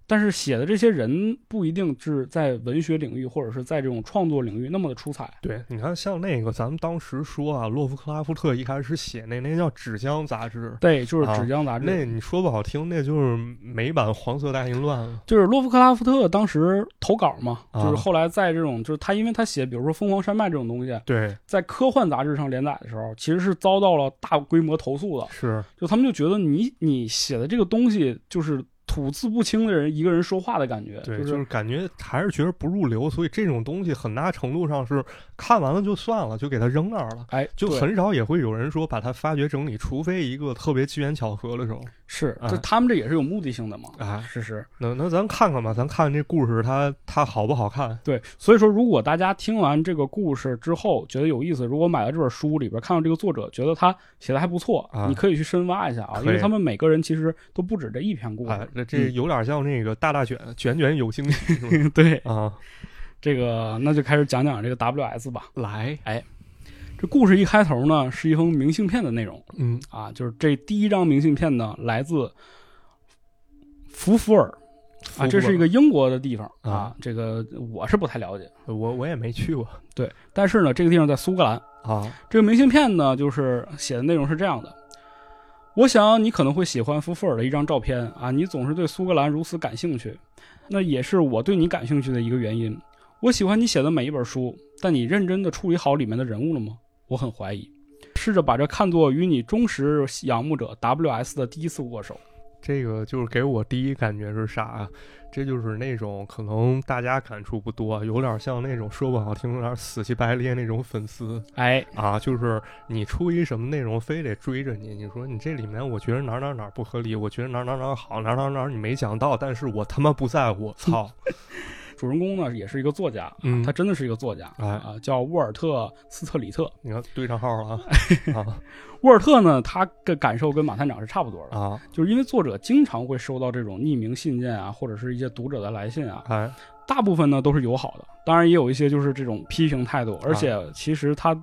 但是写的这些人不一定是在文学领域或者是在这种创作领域那么的出彩。对，你看像那个咱们当时说啊，洛夫克拉夫特一开始写那那叫《纸浆》杂志，对，就是啊纸浆杂志。那你说不好听，那就是美版《黄色大淫乱》了就是洛夫克拉夫特当时投稿嘛，啊就是后来在这种，就是他因为他写，比如说《疯狂山脉》这种东西，对，在科幻杂志上连载的时候，其实是遭到了大规模投诉的。是就他们就觉得你你写的这个东西就是吐字不清的人一个人说话的感觉，对，就就是感觉还是觉得不入流，所以这种东西很大程度上是看完了就算了，就给它扔那儿了。哎，就很少也会有人说把它发掘整理，除非一个特别机缘巧合的时候。是，哎这他们这也是有目的性的嘛。哎，是是，那那咱看看吧，咱看这故事它它好不好看？对，所以说如果大家听完这个故事之后觉得有意思，如果买了这本书里边看到这个作者觉得他写的还不错，啊你可以去深挖一下啊，因为他们每个人其实都不止这一篇故事。哎，这这有点像那个大大卷卷卷有惊喜 [laughs] 对，啊，这个那就开始讲讲这个 WS 吧。来，哎这故事一开头呢是一封明信片的内容嗯。啊，就是这第一张明信片呢来自福福尔啊，这是一个英国的地方啊啊，这个我是不太了解，我我也没去过对，但是呢这个地方在苏格兰。啊，这个明信片呢，就是写的内容是这样的：我想你可能会喜欢福福尔的一张照片啊，你总是对苏格兰如此感兴趣，那也是我对你感兴趣的一个原因。我喜欢你写的每一本书，但你认真的处理好里面的人物了吗？我很怀疑。试着把这看作与你忠实仰慕者 W.S 的第一次握手。这个就是给我第一感觉是啥啊？这就是那种可能大家感触不多，有点像那种说不好听，有点死乞白咧那种粉丝哎，啊，就是你出一什么内容，非得追着你，你说你这里面我觉得哪儿哪儿哪儿不合理，我觉得哪儿哪儿哪儿好，哪儿哪儿哪儿你没讲到，但是我他妈不在乎，操！[laughs] 主人公呢也是一个作家，嗯。他真的是一个作家哎。啊，叫沃尔特斯特里特。你看对上号了啊。[laughs] 啊沃尔特呢，他的感受跟马探长是差不多的，啊！就是因为作者经常会收到这种匿名信件啊，或者是一些读者的来信啊，哎，大部分呢都是友好的，当然也有一些就是这种批评态度，而且其实他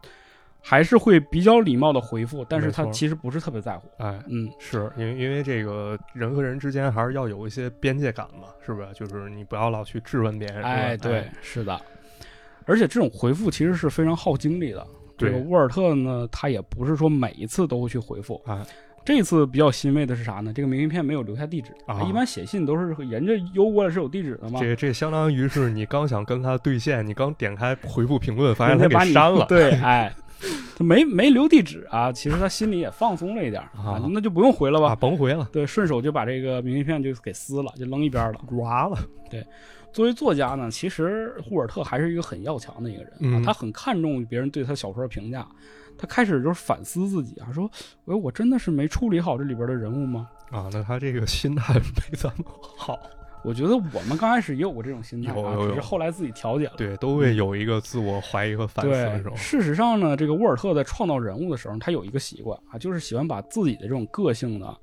还是会比较礼貌的回复，但是他其实不是特别在乎。哎，嗯，是因为因为这个人和人之间还是要有一些边界感嘛，是不是？就是你不要老去质问别人。哎，对，是的，而且这种回复其实是非常耗精力的。这个沃尔特呢，他也不是说每一次都会去回复。哎，这次比较欣慰的是啥呢？这个明信片没有留下地址啊一般写信都是人家邮过来是有地址的嘛。这这相当于是你刚想跟他对线，你刚点开回复评论，发现他给删了。[laughs] 对，[laughs] 哎，[laughs] 他没没留地址啊，其实他心里也放松了一点儿啊那就不用回了吧。啊，甭回了，对，顺手就把这个明信片就给撕了，就扔一边了。完了。对作为作家呢，其实霍尔特还是一个很要强的一个人啊，嗯他很看重别人对他小说的评价。他开始就是反思自己啊，说：“哎，我真的是没处理好这里边的人物吗？啊，那他这个心态没咱们好，我觉得我们刚开始也有过这种心态啊，有有有只是后来自己调节了。对，都会有一个自我怀疑和反思的时，候。事实上呢，这个沃尔特在创造人物的时候，他有一个习惯啊，就是喜欢把自己的这种个性呢，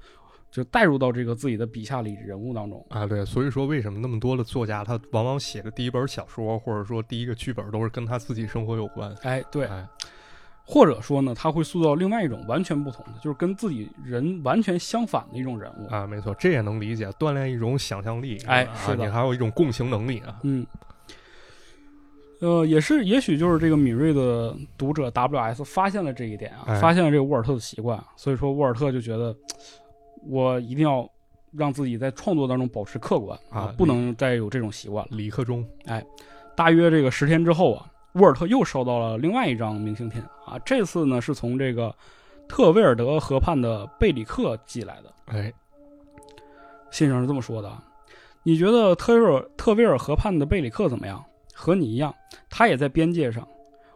就带入到这个自己的笔下里人物当中。啊，对，所以说为什么那么多的作家，他往往写的第一本小说，或者说第一个剧本，都是跟他自己生活有关。哎，对，哎，或者说呢，他会塑造另外一种完全不同的，就是跟自己人完全相反的一种人物。啊，没错，这也能理解，锻炼一种想象力。哎啊是的你还有一种共情能力啊。嗯，呃，也是，也许就是这个敏锐的读者 W.S 发现了这一点啊，哎发现了这个沃尔特的习惯，所以说沃尔特就觉得，[tsk] 我一定要让自己在创作当中保持客观啊不能再有这种习惯了。李克忠大约这个十天之后啊，沃尔特又收到了另外一张明信片啊，这次呢是从这个特威尔德河畔的贝里克寄来的。哎，信上是这么说的啊：你觉得特威尔特威尔河畔的贝里克怎么样？和你一样，他也在边界上。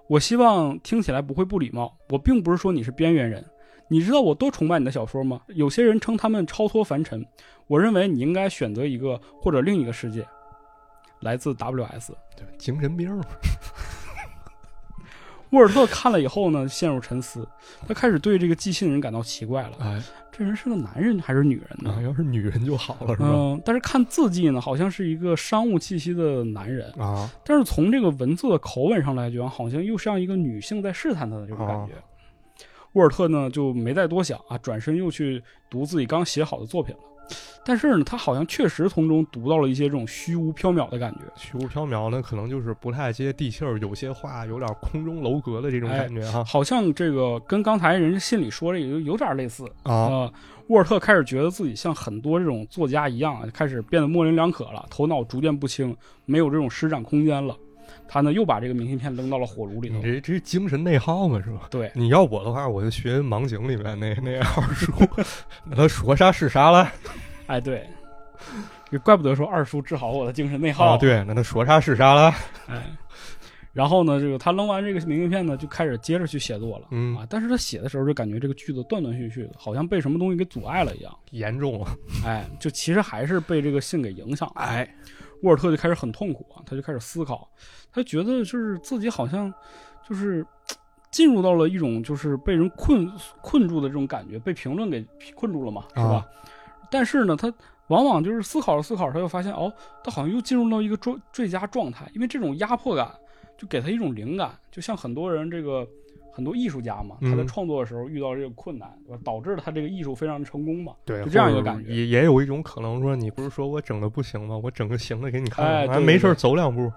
我希望听起来不会不礼貌。我并不是说你是边缘人。你知道我多崇拜你的小说吗？有些人称他们超脱凡尘。我认为你应该选择一个或者另一个世界。来自 W.S。对，精神病嘛。沃尔特看了以后呢，陷入沉思。他开始对这个寄信人感到奇怪了。哎，这人是个男人还是女人呢？啊，要是女人就好了，是吧？嗯，但是看字迹呢，好像是一个商务气息的男人，啊，但是从这个文字的口吻上来讲，好像又像一个女性在试探他的这种感觉。沃尔特呢就没再多想啊，转身又去读自己刚写好的作品了。但是呢，他好像确实从中读到了一些这种虚无缥缈的感觉。虚无缥缈呢，可能就是不太接地气儿，有些话有点空中楼阁的这种哎感觉哈。好像这个跟刚才人家信里说的有有点类似啊，呃沃尔特开始觉得自己像很多这种作家一样啊，开始变得模棱两可了，头脑逐渐不清，没有这种施展空间了。他呢又把这个明信片扔到了火炉里头你。这这精神内耗嘛，是吧？对，你要我的话，我就学《盲井》里面那那二叔，[laughs] 那他说啥是啥了哎，对，[laughs] 也怪不得说二叔治好我的精神内耗。啊？，对，那他说啥是啥了？哎，然后呢，这个他扔完这个明信片呢，就开始接着去写作了。嗯啊，但是他写的时候就感觉这个句子断断续续的，好像被什么东西给阻碍了一样。严重了，哎，就其实还是被这个信给影响了。哎，沃尔特就开始很痛苦啊，他就开始思考，他觉得就是自己好像就是进入到了一种就是被人困困住的这种感觉，被评论给困住了嘛，是吧？啊但是呢，他往往就是思考着思考着，他又发现哦，他好像又进入到一个最最佳状态，因为这种压迫感就给他一种灵感，就像很多人这个。很多艺术家嘛，嗯。他在创作的时候遇到这个困难，导致了他这个艺术非常的成功嘛。对，就这样一个感觉。也也有一种可能说，你不是说我整的不行吗？我整个行的给你看，哎对对完没事儿走两步，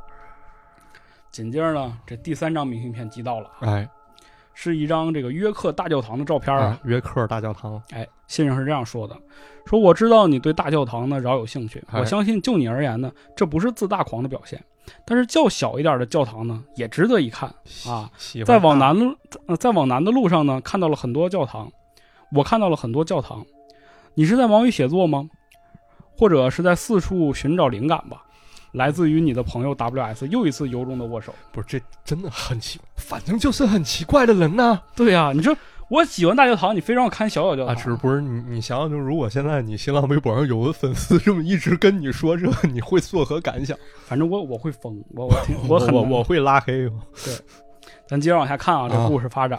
紧接着呢，这第三张明信片寄到了，哎，是一张这个约克大教堂的照片啊啊。，约克大教堂，哎，信上是这样说的：说我知道你对大教堂呢饶有兴趣，哎我相信就你而言呢，这不是自大狂的表现。但是较小一点的教堂呢，也值得一看啊。喜欢在往南路，呃，在往南的路上呢，看到了很多教堂，我看到了很多教堂。你是在忙于写作吗？或者是在四处寻找灵感吧。来自于你的朋友 W.S. 又一次由衷的握手。不是，这真的很奇，反正就是很奇怪的人呐。对呀、你说我喜欢大教堂，你非让我看小小教堂，啊，是不是你你想想，就如果现在你新浪微博上有个粉丝这么一直跟你说这，你会作何感想？反正我我会疯，我我挺我很难我我会拉黑。对咱接着往下看啊，这啊故事发展。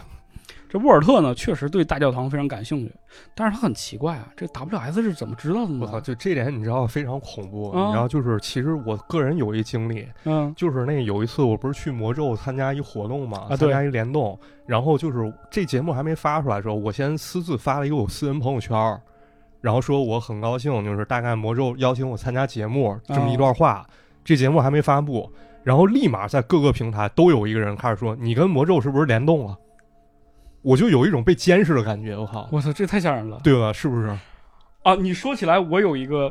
这沃尔特呢，确实对大教堂非常感兴趣，但是他很奇怪啊，这 W.S 是怎么知道的呢我操，就这点你知道非常恐怖。啊你知道，就是其实我个人有一经历，嗯就是那有一次我不是去魔咒参加一活动嘛，啊参加一联动，然后就是这节目还没发出来的时候，我先私自发了一个我私人朋友圈，然后说我很高兴，就是大概魔咒邀请我参加节目这么一段话，这节目还没发布，然后立马在各个平台都有一个人开始说你跟魔咒是不是联动了？我就有一种被监视的感觉，我靠，我操，这太吓人了对吧？是不是啊！你说起来，我有一个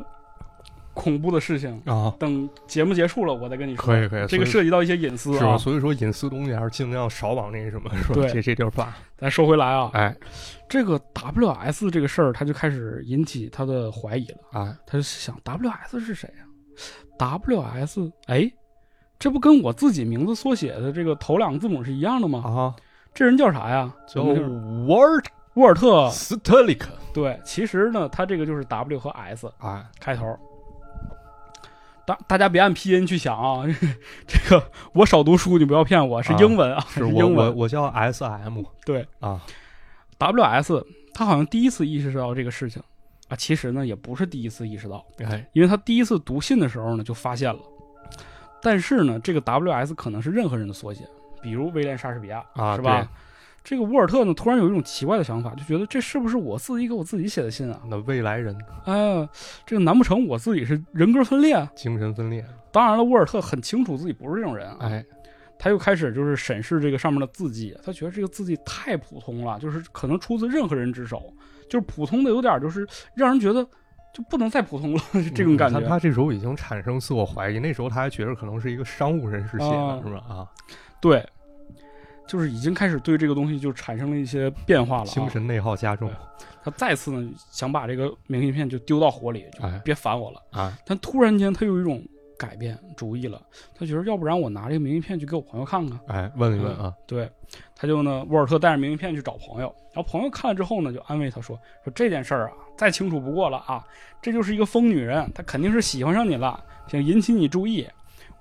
恐怖的事情，啊？等节目结束了，我再跟你说。可以可以这个涉及到一些隐私是吧？啊。所以说隐私东西还是尽量少往那什么，是吧？对这这地儿发，咱说回来啊，哎这个 W.S 这个事儿，他就开始引起他的怀疑了。哎，他就想 W.S 是谁呀、W.S 哎，这不跟我自己名字缩写的这个头两个字母是一样的吗？啊，这人叫啥呀？叫我们就是 Word 沃尔特。斯特里克，对，其实呢，他这个就是 W 和 S 啊，开头。大大家别按拼音去想啊，[laughs] 这个我少读书，你不要骗我，是英文啊，是我英文。我我叫 S M，对啊，W.S 他好像第一次意识到这个事情啊，其实呢也不是第一次意识到，哎，因为他第一次读信的时候呢就发现了，但是呢这个 W.S 可能是任何人的缩写，比如威廉莎士比亚，啊是吧？这个沃尔特呢突然有一种奇怪的想法，就觉得这是不是我自己给我自己写的信啊？那未来人哎，这个难不成我自己是人格分裂？啊精神分裂，当然了，沃尔特很清楚自己不是这种人啊，哎，他又开始就是审视这个上面的字迹，他觉得这个字迹太普通了，就是可能出自任何人之手，就是普通的有点就是让人觉得就不能再普通了 [laughs] 这种感觉。他他这时候已经产生自我怀疑，那时候他还觉得可能是一个商务人士写的，啊是吧？啊，对，就是已经开始对这个东西就产生了一些变化了、啊。精神内耗加重，他再次呢想把这个明信片就丢到火里，就哎别烦我了。啊，但突然间他有一种改变主意了，他觉得要不然我拿这个明信片去给我朋友看看。哎，问一问啊，对，他就呢，沃尔特带着明信片去找朋友，然后朋友看了之后呢，就安慰他说：“说这件事儿啊，再清楚不过了啊，这就是一个疯女人，她肯定是喜欢上你了，想引起你注意。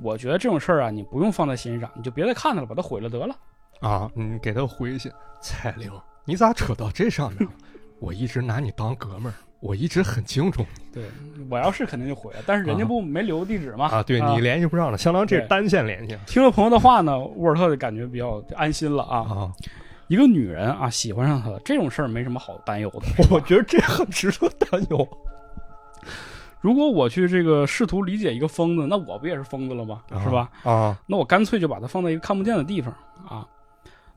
我觉得这种事儿啊，你不用放在心上，你就别再看它了，把它毁了得了。啊，你给他回信，彩玲，你咋扯到这上面了？我一直拿你当哥们儿，我一直很敬重你对我要是肯定就毁了，但是人家不没留地址吗？啊，对你联系不上了，相当于这是单线联系听了朋友的话呢，沃尔特就感觉比较安心了啊。啊。一个女人啊喜欢上他了，这种事儿没什么好担忧的。我觉得这很值得担忧如果我去这个试图理解一个疯子，那我不也是疯子了吗？是吧？？啊，那我干脆就把它放在一个看不见的地方啊。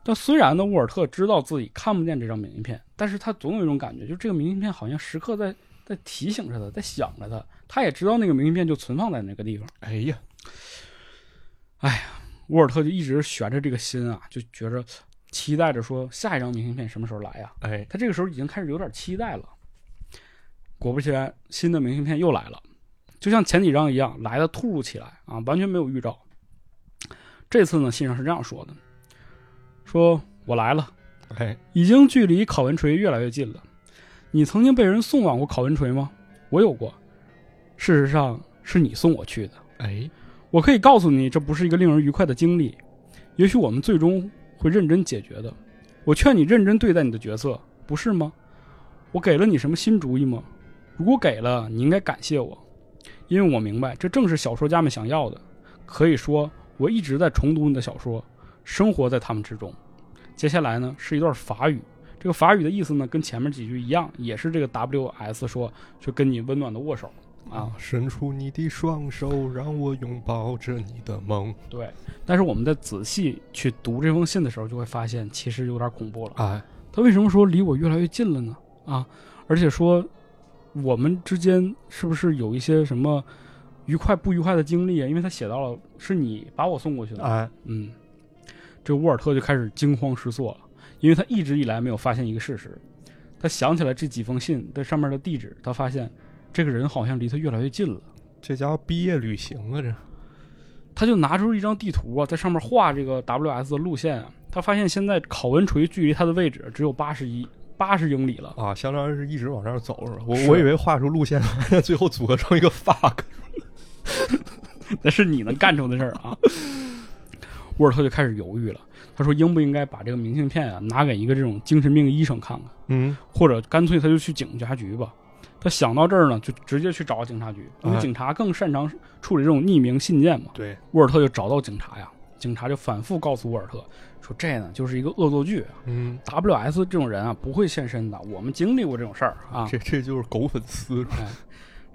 但虽然呢，沃尔特知道自己看不见这张明信片，但是他总有一种感觉，就这个明信片好像时刻在在提醒着他，在想着他。他也知道那个明信片就存放在那个地方。哎呀，哎呀沃尔特就一直悬着这个心啊，就觉着期待着说下一张明信片什么时候来呀、哎，他这个时候已经开始有点期待了。果不其然，新的明信片又来了，就像前几张一样，来的突如其来啊，完全没有预兆。这次呢，信上是这样说的：说我来了，哎，已经距离考文垂越来越近了。你曾经被人送往过考文垂吗？我有过，事实上是你送我去的。哎，我可以告诉你，这不是一个令人愉快的经历。也许我们最终会认真解决的。我劝你认真对待你的角色，不是吗？我给了你什么新主意吗？如果给了，你应该感谢我，因为我明白这正是小说家们想要的。可以说，我一直在重读你的小说，生活在他们之中。接下来呢，是一段法语。这个法语的意思呢，跟前面几句一样，也是这个 W.S 说，就跟你温暖的握手啊。伸出你的双手，让我拥抱着你的梦。对，但是我们在仔细去读这封信的时候，就会发现其实有点恐怖了。哎，他为什么说离我越来越近了呢？啊，而且说我们之间是不是有一些什么愉快不愉快的经历啊？因为他写到了是你把我送过去的。哎，嗯，这沃尔特就开始惊慌失措了，因为他一直以来没有发现一个事实。他想起来这几封信的上面的地址，他发现这个人好像离他越来越近了。这家伙毕业旅行啊！这他就拿出一张地图啊，在上面画这个 WS 的路线啊。他发现现在考文垂距离他的位置只有八十一八十英里了啊，相当于是一直往那儿走是吧？我我以为画出路线，[laughs] 最后组合成一个 fuck。[laughs] 那是你能干出的事儿啊！沃尔特就开始犹豫了，他说应不应该把这个明信片啊拿给一个这种精神病医生看看，嗯，或者干脆他就去警察局吧。他想到这儿呢，就直接去找警察局，因为哎警察更擅长处理这种匿名信件嘛。对，沃尔特就找到警察呀，警察就反复告诉沃尔特说，这呢就是一个恶作剧啊嗯，，WS 这种人啊不会现身的，我们经历过这种事儿啊。这这就是狗粉丝。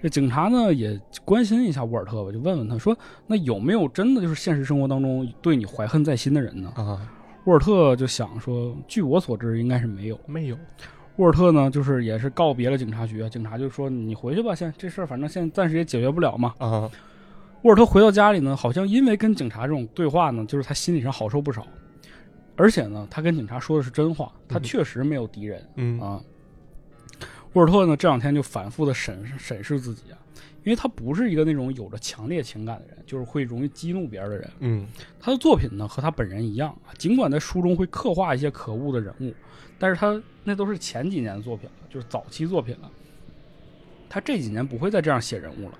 这警察呢也关心一下沃尔特吧，就问问他说，那有没有真的就是现实生活当中对你怀恨在心的人呢？啊，沃尔特就想说，据我所知应该是没有。没有。沃尔特呢，就是也是告别了警察局啊，警察就说你回去吧，现在这事儿反正现在暂时也解决不了嘛。啊，沃尔特回到家里呢，好像因为跟警察这种对话呢，就是他心理上好受不少，而且呢，他跟警察说的是真话，他嗯确实没有敌人、嗯啊。沃尔特呢这两天就反复的审审视自己啊，因为他不是一个那种有着强烈情感的人，就是会容易激怒别人的人。嗯他的作品呢和他本人一样啊，尽管在书中会刻画一些可恶的人物，但是他那都是前几年的作品了，就是早期作品了。他这几年不会再这样写人物了。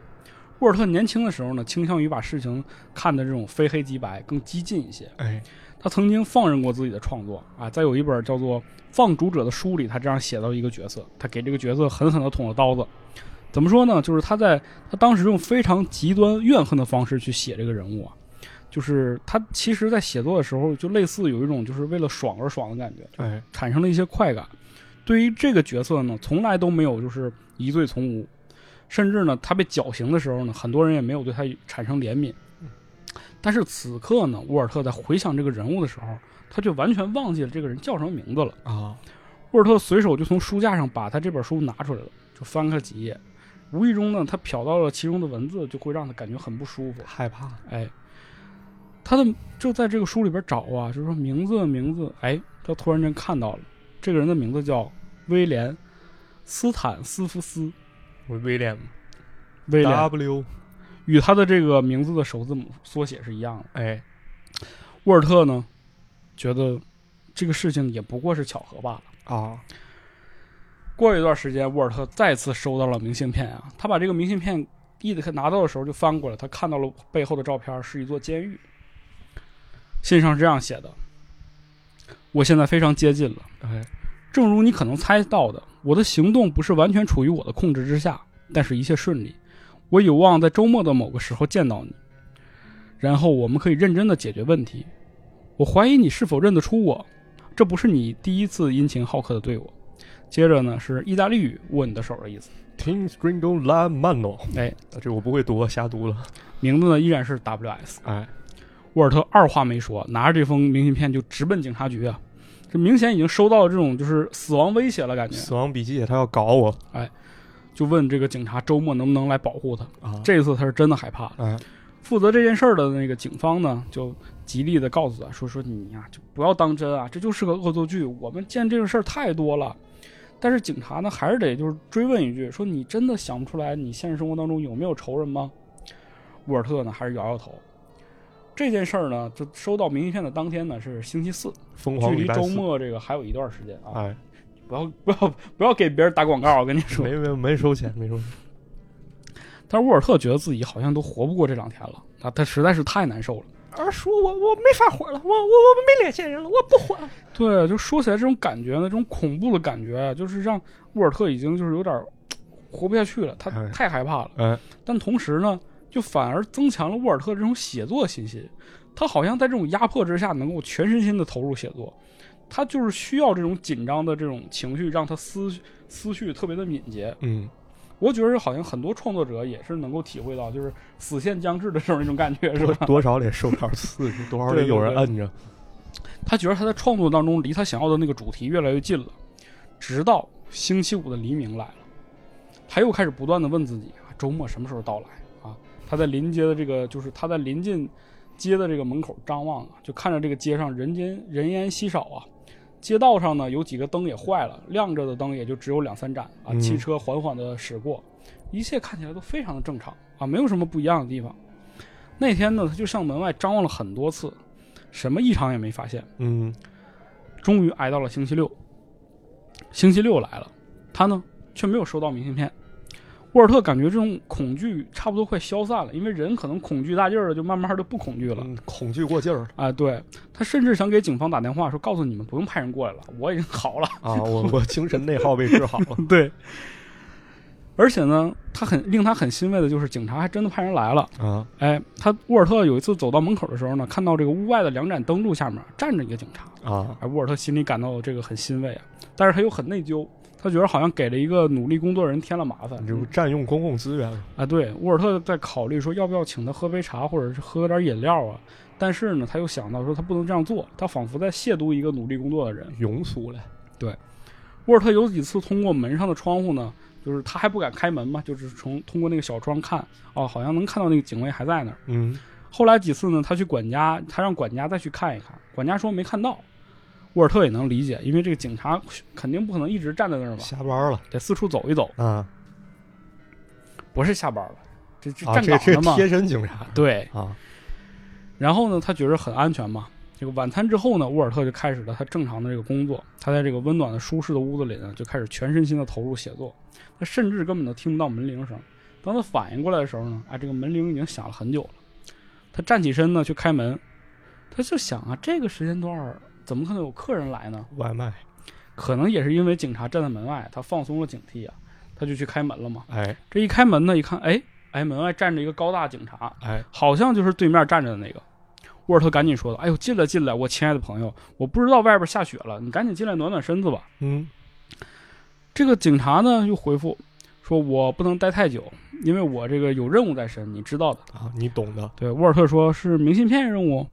沃尔特年轻的时候呢，倾向于把事情看的这种非黑即白，更激进一些。哎，他曾经放任过自己的创作啊，在有一本叫做《放逐者》的书里，他这样写到一个角色，他给这个角色狠狠地捅了刀子。怎么说呢？就是他在他当时用非常极端怨恨的方式去写这个人物啊，就是他其实在写作的时候，就类似有一种就是为了爽而爽的感觉，哎，产生了一些快感。对于这个角色呢，从来都没有就是疑罪从无，甚至呢，他被绞刑的时候呢，很多人也没有对他产生怜悯。但是此刻呢，沃尔特在回想这个人物的时候，他却完全忘记了这个人叫什么名字了。啊，沃尔特随手就从书架上把他这本书拿出来了，就翻开几页，无意中呢，他瞟到了其中的文字，就会让他感觉很不舒服。害怕。哎，他的就在这个书里边找啊，就是说名字名字，哎，他突然间看到了这个人的名字叫威廉·斯坦斯夫斯，威廉威廉 W，与他的这个名字的首字母缩写是一样的。哎，沃尔特呢，觉得这个事情也不过是巧合罢了。啊，过了一段时间，沃尔特再次收到了明信片啊，他把这个明信片一拿到的时候就翻过来，他看到了背后的照片是一座监狱。信上是这样写的：“我现在非常接近了，哎，正如你可能猜到的，我的行动不是完全处于我的控制之下，但是一切顺利。我有望在周末的某个时候见到你，然后我们可以认真的解决问题。我怀疑你是否认得出我，这不是你第一次殷勤好客的对我。接着呢是意大利语握你的手的意思，听 Stringo La Mano，哎，这我不会读，瞎读了。名字呢依然是 W.S。哎，沃尔特二话没说，拿着这封明信片就直奔警察局啊！这明显已经收到了这种就是死亡威胁了，感觉死亡笔记他要搞我哎就问这个警察周末能不能来保护他。啊！这次他是真的害怕了。哎，负责这件事儿的那个警方呢，就极力的告诉他说：“说你呀、就不要当真啊，这就是个恶作剧。我们见这个事儿太多了。”但是警察呢，还是得就是追问一句：“说你真的想不出来，你现实生活当中有没有仇人吗？”沃尔特呢，还是摇摇头。这件事儿呢，就收到明信片的当天呢是星期四，疯距离周末这个还有一段时间啊！哎，不要不要不要给别人打广告，我跟你说。没没没收钱，没收钱。但是沃尔特觉得自己好像都活不过这两天了他，他实在是太难受了。二叔，我我没法活了，我我我没脸见人了，我不活了。对，就说起来这种感觉呢，这种恐怖的感觉啊，就是让沃尔特已经就是有点儿活不下去了，他哎太害怕了。哎，但同时呢，就反而增强了沃尔特这种写作信心。他好像在这种压迫之下，能够全身心的投入写作。他就是需要这种紧张的这种情绪，让他思思绪特别的敏捷。嗯，我觉得好像很多创作者也是能够体会到，就是死线将至的时候那种感觉，是吧？多多少得受点刺激，多少得有人摁着。他觉得他在创作当中离他想要的那个主题越来越近了，直到星期五的黎明来了，他又开始不断的问自己啊，周末什么时候到来啊？他在临街的这个，就是他在临近街的这个门口张望啊，就看着这个街上人间人烟稀少啊，街道上呢有几个灯也坏了，亮着的灯也就只有两三盏啊，嗯汽车缓缓的驶过，一切看起来都非常的正常啊，没有什么不一样的地方。那天呢，他就向门外张望了很多次，什么异常也没发现。嗯，终于挨到了星期六。星期六来了，他呢却没有收到明信片。沃尔特感觉这种恐惧差不多快消散了，因为人可能恐惧大劲儿了，就慢慢的不恐惧了。嗯恐惧过劲儿了啊，对他甚至想给警方打电话说，告诉你们不用派人过来了，我已经好了。啊！我我精神内耗被治好了 [laughs] 对，而且呢，他很令他很欣慰的就是，警察还真的派人来了。啊！哎，他沃尔特有一次走到门口的时候呢，看到这个屋外的两盏灯柱下面站着一个警察，啊！哎，沃尔特心里感到这个很欣慰啊，但是他又很内疚，他觉得好像给了一个努力工作人添了麻烦。你这不占用公共资源了啊，对，沃尔特在考虑说要不要请他喝杯茶，或者是喝点饮料啊。但是呢，他又想到说他不能这样做，他仿佛在亵渎一个努力工作的人。庸俗了对沃尔特有几次通过门上的窗户呢，就是他还不敢开门嘛，就是从通过那个小窗看，哦，好像能看到那个警卫还在那儿。嗯后来几次呢，他去管家，他让管家再去看一看，管家说没看到。沃尔特也能理解，因为这个警察肯定不可能一直站在那儿吧，下班了得四处走一走。啊不是下班了，这这啊！站这岗的嘛。这贴身警察对，啊然后呢，他觉得很安全嘛。这个晚餐之后呢，沃尔特就开始了他正常的这个工作。他在这个温暖的、舒适的屋子里呢，就开始全身心的投入写作。他甚至根本都听不到门铃声。当他反应过来的时候呢，哎，这个门铃已经响了很久了。他站起身呢，去开门。他就想啊，这个时间段儿怎么可能有客人来呢？外卖可能也是因为警察站在门外，他放松了警惕啊，他就去开门了嘛。哎这一开门呢，一看，哎哎，门外站着一个高大警察，哎好像就是对面站着的那个。沃尔特赶紧说道：“哎呦，进来进来，我亲爱的朋友，我不知道外边下雪了，你赶紧进来暖暖身子吧。嗯”这个警察呢又回复说：“我不能待太久，因为我这个有任务在身，你知道的。啊你懂的”对，沃尔特说是明信片任务。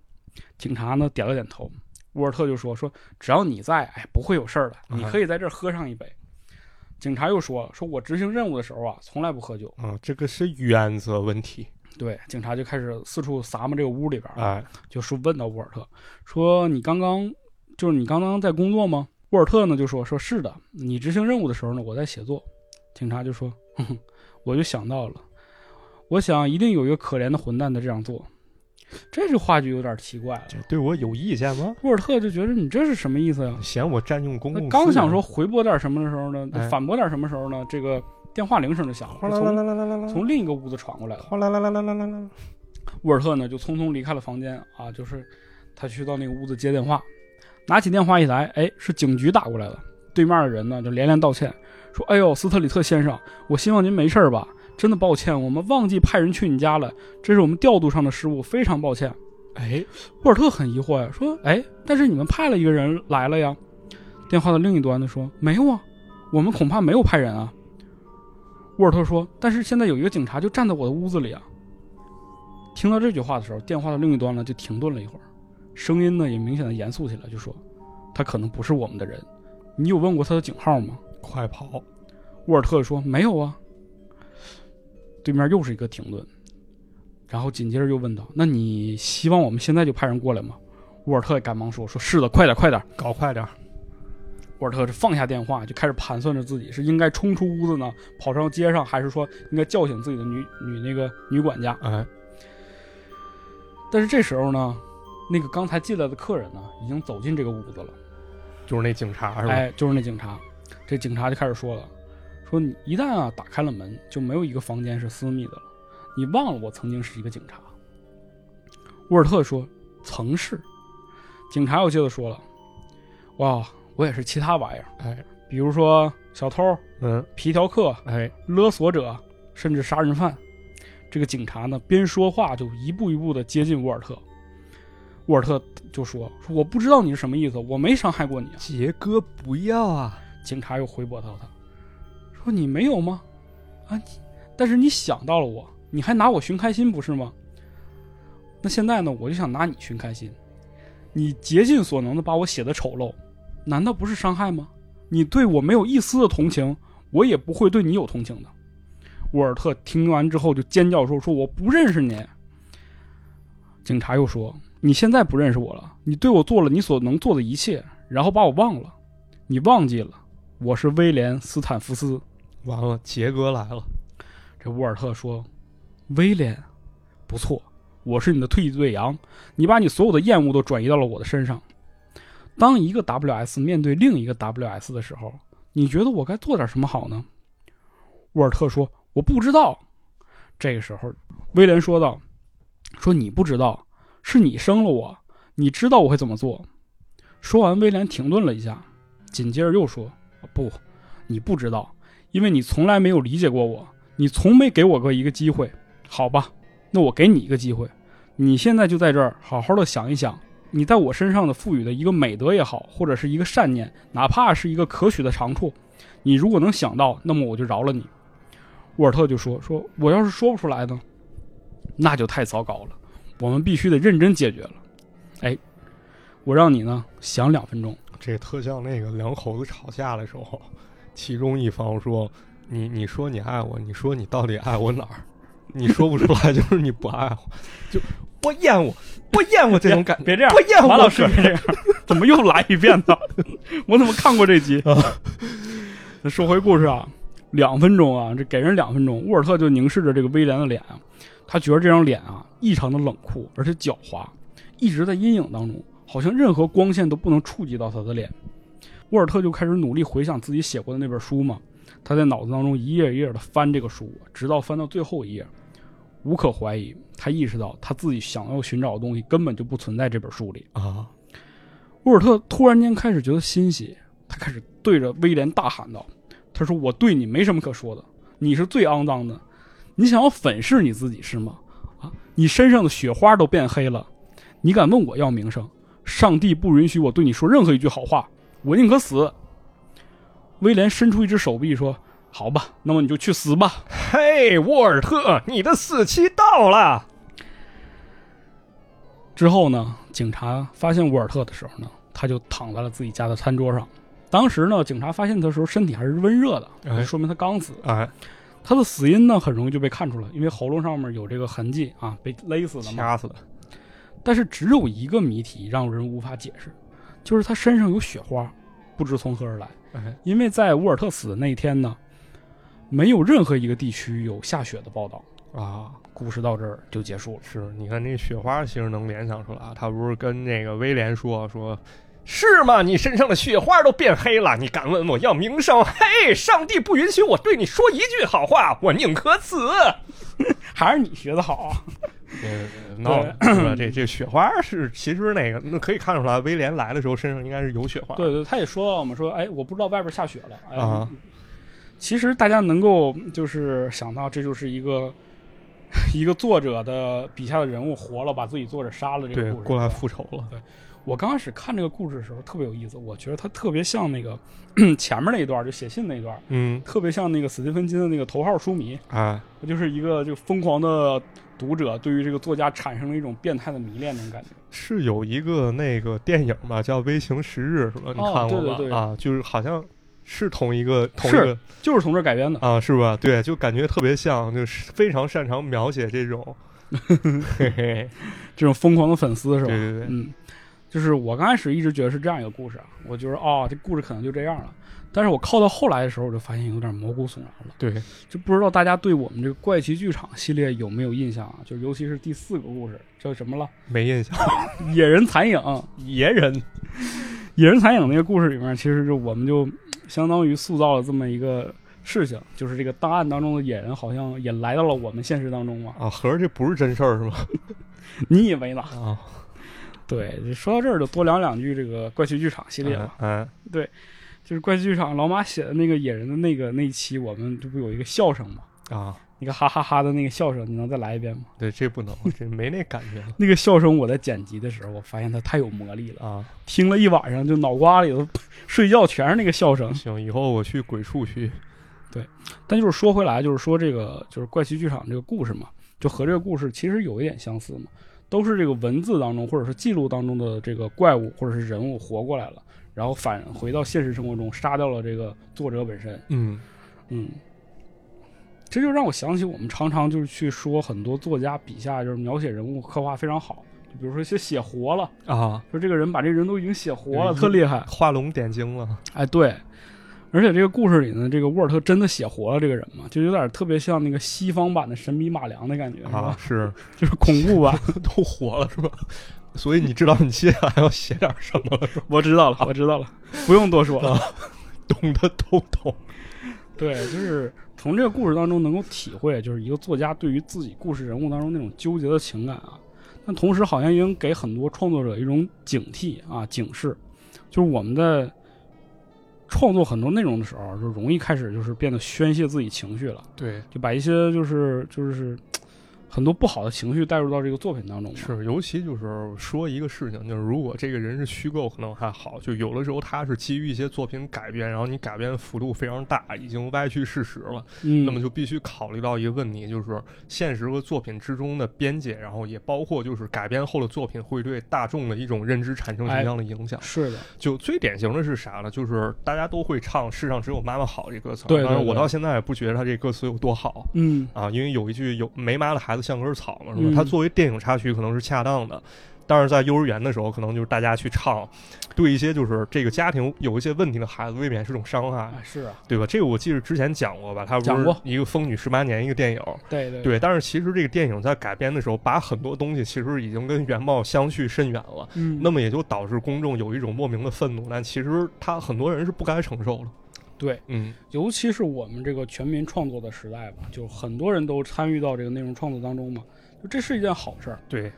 警察呢点了点头。沃尔特就说：“说只要你在，哎，不会有事儿的，你可以在这儿喝上一杯。警察又说：“说我执行任务的时候啊，从来不喝酒。啊这个是原则问题对，警察就开始四处撒嘛这个屋里边儿，哎就是问到沃尔特说：“你刚刚就是你刚刚在工作吗？”沃尔特呢就说：“说是的，你执行任务的时候呢，我在写作。”警察就说：“哼哼，我就想到了，我想一定有一个可怜的混蛋在这样做。”这句话就有点奇怪了。这对我有意见吗？沃尔特就觉得你这是什么意思呀？嫌我占用公他共刚想说回拨点什么的时候呢，哎反驳点什么时候呢？这个电话铃声就响了，哗啦啦啦啦啦啦从另一个屋子传过来了。哗啦啦啦啦啦啦啦沃尔特呢就匆匆离开了房间啊，就是他去到那个屋子接电话，拿起电话一来，哎，是警局打过来的。对面的人呢就连连道歉，说：“哎呦，斯特里特先生，我希望您没事儿吧？真的抱歉，我们忘记派人去你家了，这是我们调度上的失误，非常抱歉。”哎沃尔特很疑惑呀，说：“哎，但是你们派了一个人来了呀？”电话的另一端的说：“没有啊，我们恐怕没有派人啊。”沃尔特说：“但是现在有一个警察就站在我的屋子里啊。”听到这句话的时候，电话的另一端呢就停顿了一会儿，声音呢也明显的严肃起来，就说：“他可能不是我们的人，你有问过他的警号吗快跑！？”沃尔特说：“没有啊。”对面又是一个停顿，然后紧接着又问道：“那你希望我们现在就派人过来吗？”沃尔特赶忙说：“说是的，快点，快点。搞快点！”沃尔特是放下电话，就开始盘算着自己是应该冲出屋子呢，跑上街上，还是说应该叫醒自己的女女那个女管家。哎但是这时候呢，那个刚才进来的客人呢，已经走进这个屋子了。就是那警察是吧？哎，就是那警察。这警察就开始说了：“说你一旦啊打开了门，就没有一个房间是私密的了。你忘了我曾经是一个警察。”沃尔特说：“曾是。”警察又接着说了：“哇，我也是其他玩意儿，哎比如说小偷、嗯皮条客、哎勒索者，甚至杀人犯。”这个警察呢，边说话就一步一步的接近沃尔特。沃尔特就说：“说我不知道你是什么意思，我没伤害过你啊。”杰哥不要啊！警察又回驳到他，说：“你没有吗？啊，但是你想到了我，你还拿我寻开心不是吗？那现在呢，我就想拿你寻开心。你竭尽所能的把我写的丑陋，难道不是伤害吗？你对我没有一丝的同情，我也不会对你有同情的。”沃尔特听完之后就尖叫说：“说我不认识你。”警察又说：“你现在不认识我了，你对我做了你所能做的一切，然后把我忘了，你忘记了我是威廉斯坦福斯。完了，杰哥来了。”这沃尔特说：“威廉，不错，我是你的退役队羊，你把你所有的厌恶都转移到了我的身上。当一个 WS 面对另一个 WS 的时候，你觉得我该做点什么好呢？”沃尔特说：“我不知道。”这个时候，威廉说道：“说你不知道，是你生了我，你知道我会怎么做。”说完，威廉停顿了一下，紧接着又说：“不，你不知道，因为你从来没有理解过我，你从没给我过一个机会。好吧，那我给你一个机会，你现在就在这儿好好的想一想，你在我身上的赋予的一个美德也好，或者是一个善念，哪怕是一个可取的长处，你如果能想到，那么我就饶了你。”沃尔特就说：“说我要是说不出来呢，那就太糟糕了。我们必须得认真解决了。哎，我让你呢想两分钟。这特像那个两口子吵架的时候，其中一方说：‘你你说你爱我，你说你到底爱我哪儿？’ [laughs] 你说不出来，就是你不爱我，就我厌恶，我厌恶这种感觉。别这样，我厌恶马老师别这样，怎么又来一遍呢？[laughs] 我怎么看过这集？啊 [laughs] 说回故事啊。”两分钟啊，这给人两分钟，沃尔特就凝视着这个威廉的脸啊，他觉得这张脸啊异常的冷酷，而且狡猾，一直在阴影当中，好像任何光线都不能触及到他的脸。沃尔特就开始努力回想自己写过的那本书嘛，他在脑子当中一页一页的翻这个书，直到翻到最后一页，无可怀疑，他意识到他自己想要寻找的东西根本就不存在这本书里啊。沃尔特突然间开始觉得欣喜，他开始对着威廉大喊道。他说：“我对你没什么可说的，你是最肮脏的，你想要粉饰你自己是吗？啊，你身上的雪花都变黑了，你敢问我要名声？上帝不允许我对你说任何一句好话，我宁可死。”威廉伸出一只手臂说：“好吧，那么你就去死吧。”嘿，沃尔特，你的死期到了。之后呢，警察发现沃尔特的时候呢，他就躺在了自己家的餐桌上。当时呢，警察发现他的时候，身体还是温热的，说明他刚死。哎，他的死因呢，很容易就被看出来，因为喉咙上面有这个痕迹啊，被勒死的、掐死的。但是只有一个谜题让人无法解释，就是他身上有雪花，不知从何而来。哎，因为在沃尔特死的那一天呢，没有任何一个地区有下雪的报道啊。故事到这儿就结束了。是，你看那雪花，其实能联想出来啊。他不是跟那个威廉说说。是吗？你身上的雪花都变黑了，你敢问我要名声？嘿，上帝不允许我对你说一句好话，我宁可死。[laughs] 还是你学的好。呃，[laughs] 那这这雪花是其实那个那可以看出来，威廉来的时候身上应该是有雪花。对对，他也说了，我们说，哎，我不知道外边下雪了。啊，其实大家能够就是想到，这就是一个 [laughs] 一个作者的笔下的人物活了，把自己作者杀了，这个故事过来复仇了。对。我刚开始看这个故事的时候特别有意思，我觉得它特别像那个 [clears throat] 前面那一段，就写信那一段，嗯，特别像那个斯蒂芬金的那个头号书迷啊，就是一个就疯狂的读者对于这个作家产生了一种变态的迷恋那种感觉。是有一个那个电影吧，叫《微情十日》，是吧？你看过吧？啊，就是好像是同一个，同一个，就是从这改编的啊，是吧？对，就感觉特别像，就是非常擅长描写这种，[laughs] 嘿嘿，[laughs] 这种疯狂的粉丝是吧？对对对，嗯。就是我刚开始一直觉得是这样一个故事啊，我觉得哦，这故事可能就这样了。但是我靠到后来的时候，我就发现有点毛骨悚然了。对，就不知道大家对我们这个怪奇剧场系列有没有印象啊？就尤其是第四个故事叫什么了？没印象。[laughs] 野人残影，野人，野人残影那个故事里面，其实就我们就相当于塑造了这么一个事情，就是这个档案当中的野人好像也来到了我们现实当中嘛。啊，合着这不是真事儿是吗？[laughs] 你以为呢？啊。对，说到这儿就多聊两句这个怪奇剧场系列吧。嗯，对，就是怪奇剧场老马写的那个野人的那个那一期，我们这不有一个笑声吗？啊，那个哈哈哈的那个笑声，你能再来一遍吗？对，这不能，这没那感觉。[laughs] 那个笑声，我在剪辑的时候，我发现它太有魔力了啊！听了一晚上，就脑瓜里头 [laughs] 睡觉全是那个笑声。行，以后我去鬼畜去。对，但就是说回来，就是说这个就是怪奇剧场这个故事嘛，就和这个故事其实有一点相似嘛。都是这个文字当中，或者是记录当中的这个怪物或者是人物活过来了，然后返回到现实生活中，杀掉了这个作者本身。嗯嗯，这就让我想起我们常常就是去说很多作家笔下就是描写人物刻画非常好，就比如说写写活了啊，说这个人把这人都已经写活了，特厉害，画龙点睛了。哎，对，而且这个故事里呢，这个沃尔特真的写活了这个人嘛，就有点特别像那个西方版的神笔马良的感觉？啊，是就是恐怖吧。[laughs] 都活了是吧？所以你知道你接下来要写点什么了是吧？[laughs] 我知道了，我知道了，不用多说了。懂的都懂。[laughs] 对，就是从这个故事当中能够体会，就是一个作家对于自己故事人物当中那种纠结的情感啊。但同时，好像已经给很多创作者一种警惕啊、警示，就是我们在创作很多内容的时候，就容易开始就是变得宣泄自己情绪了，对，就把一些就是就是很多不好的情绪带入到这个作品当中。是，尤其就是说一个事情，就是如果这个人是虚构，可能还好；就有的时候他是基于一些作品改编，然后你改编幅度非常大，已经歪曲事实了，嗯，那么就必须考虑到一个问题，就是现实和作品之中的边界，然后也包括就是改编后的作品会对大众的一种认知产生什么样的影响。是的，就最典型的是啥呢？就是大家都会唱“世上只有妈妈好”这歌词儿，对对当然我到现在也不觉得他这歌词有多好。嗯，啊，因为有一句有没妈的孩子像根草嘛，是吧？嗯它作为电影插曲可能是恰当的，但是在幼儿园的时候，可能就是大家去唱，对一些就是这个家庭有一些问题的孩子，未免是种伤害，啊，是啊，对吧？这个我记得之前讲过吧，它不过一个《疯女十八年》一个电影，对对对。但是其实这个电影在改编的时候，把很多东西其实已经跟原貌相去甚远了。嗯，那么也就导致公众有一种莫名的愤怒，但其实他很多人是不该承受的。对，嗯，尤其是我们这个全民创作的时代吧，就很多人都参与到这个内容创作当中嘛，就这是一件好事儿。对，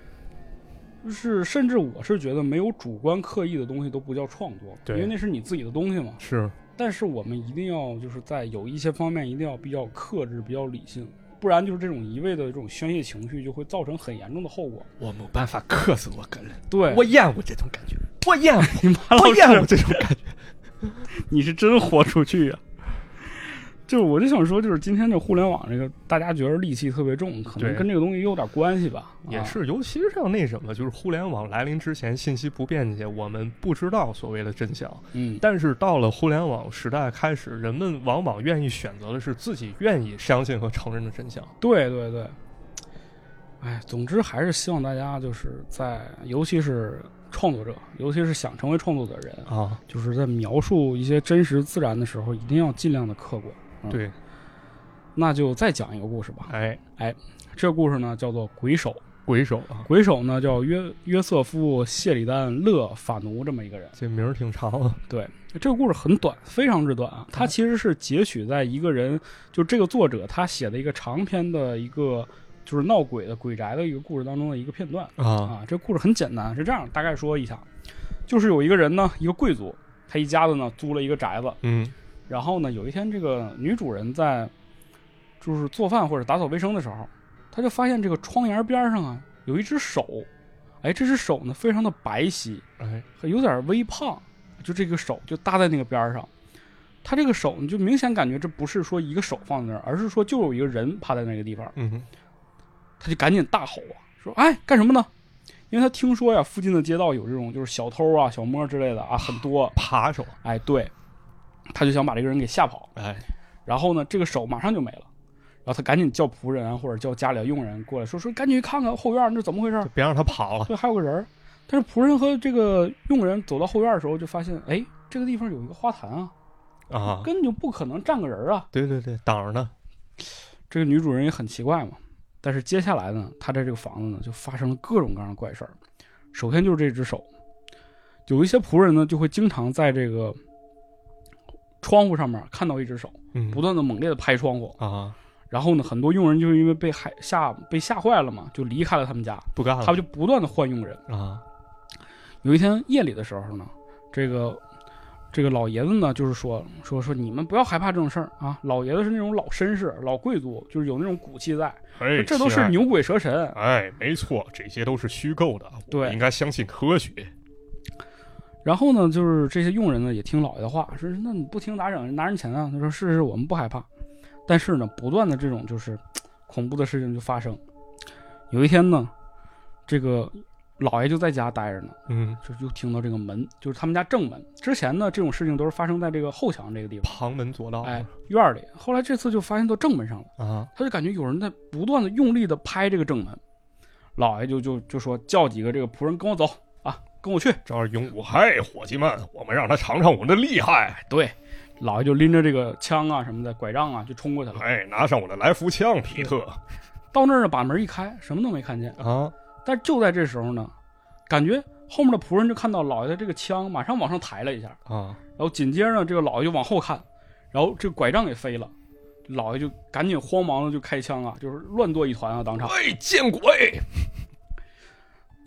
就是甚至我是觉得没有主观刻意的东西都不叫创作，对因为那是你自己的东西嘛。是，但是我们一定要就是在有一些方面一定要比较克制、比较理性，不然就是这种一味的这种宣泄情绪就会造成很严重的后果。我没办法克死我个人，对，我厌恶这种感觉，我厌恶，[laughs] 你妈老我厌恶，这种感觉。[laughs] 你是真豁出去呀、就是我就想说，就是今天这互联网这个，大家觉得戾气特别重，可能跟这个东西有点关系吧。啊也是，尤其是像那什么，就是互联网来临之前，信息不便捷，我们不知道所谓的真相。嗯，但是到了互联网时代开始，人们往往愿意选择的是自己愿意相信和承认的真相。对对对。哎，总之还是希望大家就是在，尤其是创作者，尤其是想成为创作者的人，啊，就是在描述一些真实自然的时候，一定要尽量的客观。嗯对，那就再讲一个故事吧。哎哎，这个故事呢叫做《鬼手》，鬼手啊，鬼手呢叫约约瑟夫·谢里丹·勒法奴这么一个人。这名儿挺长啊。对，这个故事很短，非常之短啊。它其实是截取在一个人，就这个作者他写的一个长篇的一个就是闹鬼的鬼宅的一个故事当中的一个片段啊，啊。这故事很简单，是这样，大概说一下，就是有一个人呢，一个贵族，他一家子呢租了一个宅子，嗯然后呢，有一天这个女主人在就是做饭或者打扫卫生的时候，她就发现这个窗沿边上啊有一只手，哎，这只手呢非常的白皙，哎，有点微胖，就这个手就搭在那个边上。他这个手你就明显感觉这不是说一个手放在那儿，而是说就有一个人趴在那个地方。嗯他就赶紧大吼啊，说：“哎，干什么呢？”因为他听说呀，附近的街道有这种就是小偷啊、小摸之类的啊，很多。扒手，哎，对，他就想把这个人给吓跑。哎，然后呢，这个手马上就没了。然后他赶紧叫仆人啊，或者叫家里的佣人过来说说，赶紧去看看后院那怎么回事。别让他跑了。对，还有个人。但是仆人和这个佣人走到后院的时候，就发现，哎，这个地方有一个花坛啊，啊，根本就不可能站个人啊。对对对，挡着呢。这个女主人也很奇怪嘛。但是接下来呢，他在这个房子呢，就发生了各种各样的怪事儿。首先就是这只手，有一些仆人呢，就会经常在这个窗户上面看到一只手，嗯，不断的猛烈的拍窗户。啊，然后呢，很多佣人就是因为被害吓被吓坏了嘛，就离开了他们家。不干了。他们就不断的换佣人。啊，有一天夜里的时候呢，这个这个老爷子呢，就是说说说你们不要害怕这种事儿啊。老爷子是那种老绅士、老贵族，就是有那种骨气在。哎这都是。牛鬼蛇神。哎，没错，这些都是虚构的。对应该相信科学。然后呢，就是这些佣人呢也听老爷的话，说那你不听咋整？拿人钱啊？他说是是，我们不害怕。但是呢，不断的这种就是恐怖的事情就发生。有一天呢，这个老爷就在家待着呢，嗯，就就听到这个门，就是他们家正门。之前呢，这种事情都是发生在这个后墙这个地方，旁门左道。哎，院里。后来这次就发现到正门上了，啊，他就感觉有人在不断的用力的拍这个正门。老爷就就就说叫几个这个仆人跟我走啊，跟我去。这儿勇武，嗨，伙计们，我们让他尝尝我们的厉害。对，老爷就拎着这个枪啊什么的，拐杖啊就冲过去了。哎，拿上我的来福枪，皮特到那儿呢，把门一开，什么都没看见。啊但就在这时候呢，感觉后面的仆人就看到老爷的这个枪马上往上抬了一下，啊然后紧接着呢，这个老爷就往后看，然后这个拐杖给飞了，老爷就赶紧慌忙的就开枪啊，就是乱作一团啊，当场。哎，见鬼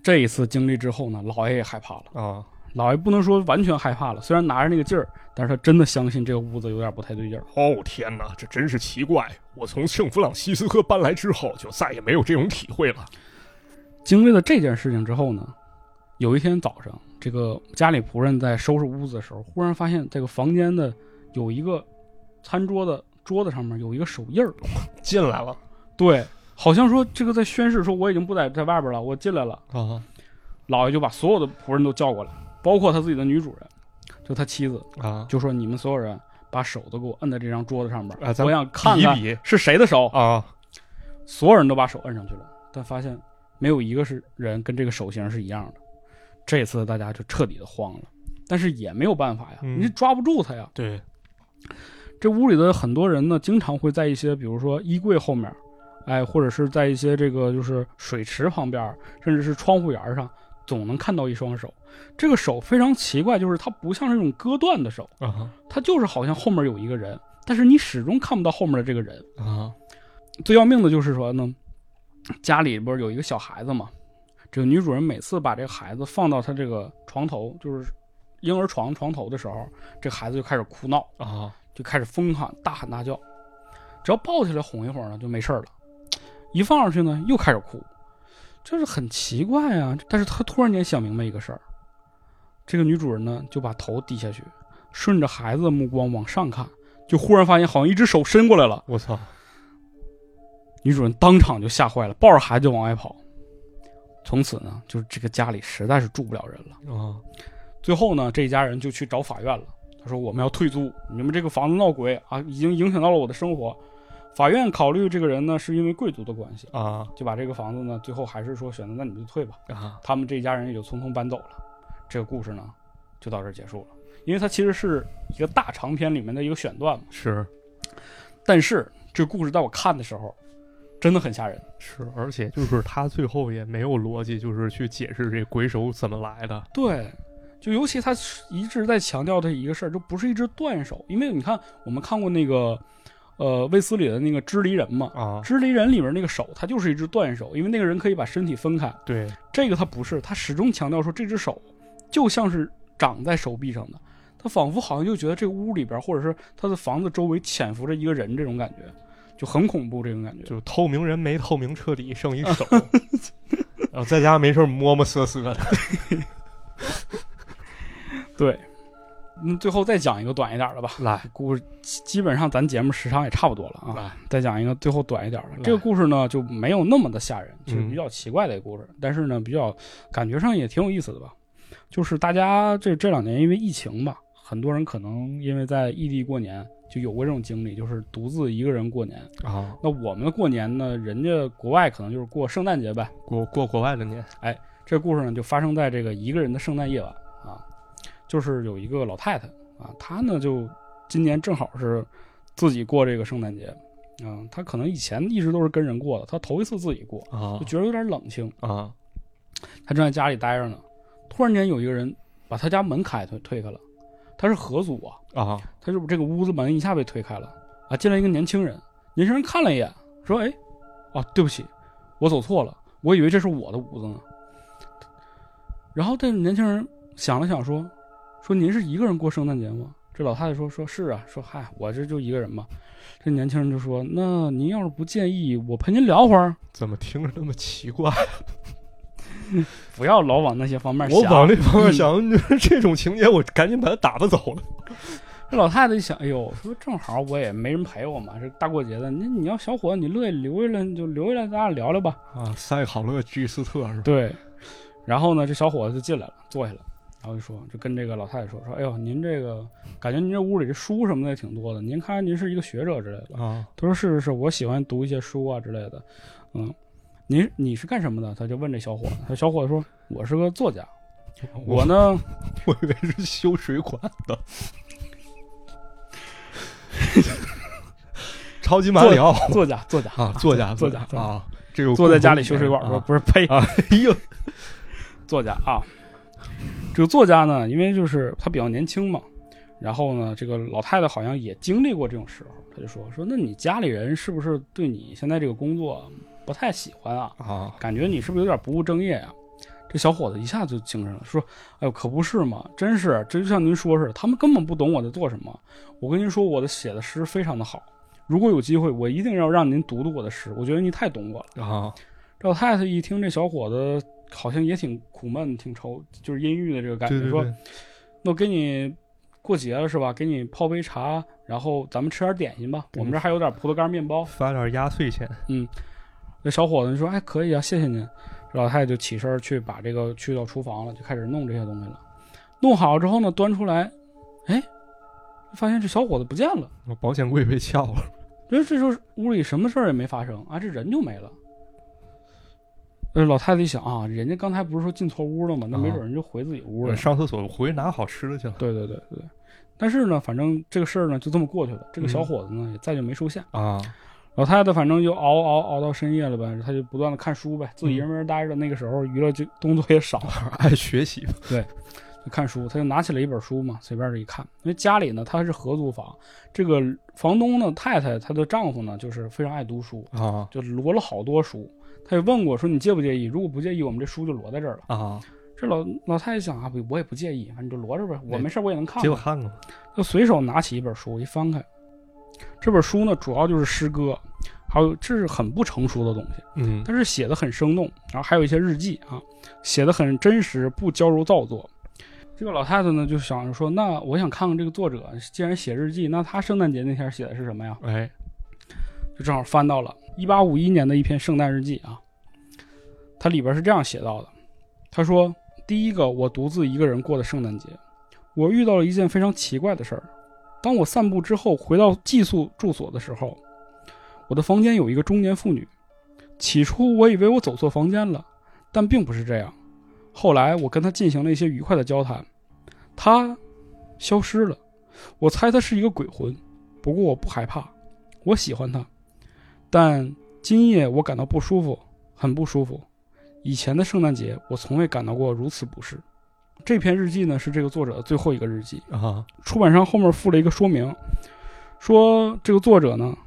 这一次经历之后呢，老爷也害怕了。啊！老爷不能说完全害怕了，虽然拿着那个劲儿，但是他真的相信这个屋子有点不太对劲儿。哦天哪，这真是奇怪！我从圣弗朗西斯科搬来之后，就再也没有这种体会了。经历了这件事情之后呢，有一天早上，这个家里仆人在收拾屋子的时候，忽然发现这个房间的有一个餐桌的桌子上面有一个手印儿，[laughs] 进来了对，好像说这个在宣誓说我已经不在在外边了，我进来了。啊老爷就把所有的仆人都叫过来，包括他自己的女主人，就他妻子，啊就说你们所有人把手都给我摁在这张桌子上面，我想看看是谁的手。啊所有人都把手摁上去了，但发现没有一个是人跟这个手型是一样的。这次大家就彻底的慌了，但是也没有办法呀，嗯你抓不住他呀。对这屋里的很多人呢，经常会在一些比如说衣柜后面，哎，或者是在一些这个就是水池旁边，甚至是窗户沿上，总能看到一双手。这个手非常奇怪，就是它不像是那种割断的手，啊它就是好像后面有一个人，但是你始终看不到后面的这个人。啊最要命的就是说呢，家里不是有一个小孩子嘛，这个女主人每次把这个孩子放到她这个床头，就是婴儿床床头的时候，这个孩子就开始哭闹，啊！就开始疯喊大喊大叫，只要抱起来哄一会儿呢，就没事儿了。一放上去呢，又开始哭，就是很奇怪啊。但是她突然间想明白一个事儿，这个女主人呢就把头低下去，顺着孩子的目光往上看，就忽然发现好像一只手伸过来了。我操女主人当场就吓坏了，抱着孩子就往外跑。从此呢，就是这个家里实在是住不了人了。啊最后呢，这一家人就去找法院了。他说：“我们要退租，你们这个房子闹鬼啊，已经影响到了我的生活。”法院考虑这个人呢是因为贵族的关系，啊就把这个房子呢最后还是说选择那你们就退吧。啊！他们这一家人也就匆匆搬走了。这个故事呢就到这儿结束了，因为它其实是一个大长篇里面的一个选段嘛。是但是这个故事在我看的时候，真的很吓人。是，而且就是他最后也没有逻辑，就是去解释这鬼手怎么来的。对，就尤其他一直在强调的一个事儿，就不是一只断手，因为你看我们看过那个，呃，卫斯理的那个支离人嘛，啊，支离人里面那个手，它就是一只断手，因为那个人可以把身体分开，对，这个他不是，他始终强调说这只手就像是长在手臂上的，他仿佛好像就觉得这个屋里边或者是他的房子周围潜伏着一个人，这种感觉就很恐怖，这种感觉。就透明人没透明彻底，剩一手，[laughs] 然后在家没事摸摸瑟瑟的。[laughs] 对，嗯，最后再讲一个短一点的吧。来故事基基本上咱节目时长也差不多了啊。来，再讲一个最后短一点的，这个故事呢就没有那么的吓人，就是嗯比较奇怪的一个故事，但是呢比较感觉上也挺有意思的吧。就是大家这这两年因为疫情吧，很多人可能因为在异地过年就有过这种经历，就是独自一个人过年。啊，那我们的过年呢，人家国外可能就是过圣诞节呗。过过国外的年哎这故事呢就发生在这个一个人的圣诞夜晚啊，就是有一个老太太啊，她呢就今年正好是自己过这个圣诞节。嗯，她可能以前一直都是跟人过的，她头一次自己过，啊就觉得有点冷清。啊她正在家里待着呢，突然间有一个人把她家门开推推开了，他是合租啊，啊他就这个屋子门一下被推开了啊，进来一个年轻人，年轻人看了一眼，说：“哎，哦，对不起，我走错了，我以为这是我的屋子呢。”然后这年轻人想了想说：“说您是一个人过圣诞节吗？”这老太太说：“说是啊，说嗨，我这就一个人嘛。”这年轻人就说：“那您要是不介意，我陪您聊会儿，怎么听着那么奇怪？[laughs] 不要老往那些方面想。”我往这方面想，你说这种情节，我赶紧把他打发走了。这 [laughs] 老太太一想，哎呦，说正好我也没人陪我嘛，这大过节的，你你要小伙子，你乐意留下来你就留下来，咱俩聊聊吧。啊，塞考勒居斯特是吧？对，然后呢，这小伙子就进来了，坐下了，然后就说，就跟这个老太太说，说，哎呦，您这个感觉您这屋里这书什么的也挺多的，您看您是一个学者之类的。啊他说是是是，我喜欢读一些书啊之类的。嗯，您你是干什么的？他就问这小伙子，他小伙子说，我是个作家，我呢，我以为是修水管的 [laughs] 超级马里奥作家，作家啊，作家，作家啊，这个坐在家里修水管说不是呸，哎呦，[laughs] 作家啊，这个作家呢，因为就是他比较年轻嘛，然后呢，这个老太太好像也经历过这种时候，他就说说，那你家里人是不是对你现在这个工作不太喜欢啊？啊，感觉你是不是有点不务正业啊？这小伙子一下就精神了，说：“哎呦，可不是嘛，真是，这就像您说似的，他们根本不懂我在做什么。我跟您说，我的写的诗非常的好，如果有机会，我一定要让您读读我的诗。我觉得您太懂我了。”啊，赵太太一听这小伙子好像也挺苦闷、挺愁，就是阴郁的这个感觉，说：“那我给你过节了是吧？给你泡杯茶，然后咱们吃点点心吧。我们这还有点葡萄干面包，发点压岁钱。”嗯，那小伙子说：“哎，可以啊，谢谢您。”老太太就起身去把这个去到厨房了，就开始弄这些东西了。弄好之后呢，端出来，哎，发现这小伙子不见了，保险柜被撬了。因 [laughs] 为这时候屋里什么事儿也没发生啊，这人就没了。呃，老太太一想啊，人家刚才不是说进错屋了吗？那没准人就回自己屋了，上厕所回去拿好吃的去了。对对对对。但是呢，反正这个事儿呢就这么过去了。这个小伙子呢也再就没出现啊。老太太反正就熬熬熬到深夜了呗，她就不断的看书呗，自己一个人待着。那个时候娱乐就动作也少，[laughs] 爱学习。对，就看书，她就拿起了一本书嘛，随便这一看。因为家里呢，她是合租房，这个房东呢，太太她的丈夫呢，就是非常爱读书啊，就摞了好多书。她就问过说你介不介意？如果不介意，我们这书就摞在这儿了啊。这老老太太想啊，不，我也不介意，反正就摞着呗，我没事我也能看。结果看看，就随手拿起一本书，一翻开，这本书呢，主要就是诗歌。还有，这是很不成熟的东西，嗯，但是写的很生动，然后还有一些日记啊，写的很真实，不矫揉造作。这个老太太呢，就想着说，那我想看看这个作者，既然写日记，那他圣诞节那天写的是什么呀？哎，就正好翻到了一八五一年的一篇圣诞日记啊，它里边是这样写到的，他说：“第一个，我独自一个人过的圣诞节，我遇到了一件非常奇怪的事儿。当我散步之后回到寄宿住所的时候。”我的房间有一个中年妇女，起初我以为我走错房间了，但并不是这样。后来我跟她进行了一些愉快的交谈，她消失了。我猜她是一个鬼魂，不过我不害怕，我喜欢她。但今夜我感到不舒服，很不舒服。以前的圣诞节我从未感到过如此不适。这篇日记呢是这个作者的最后一个日记啊。出版商后面附了一个说明，说这个作者呢。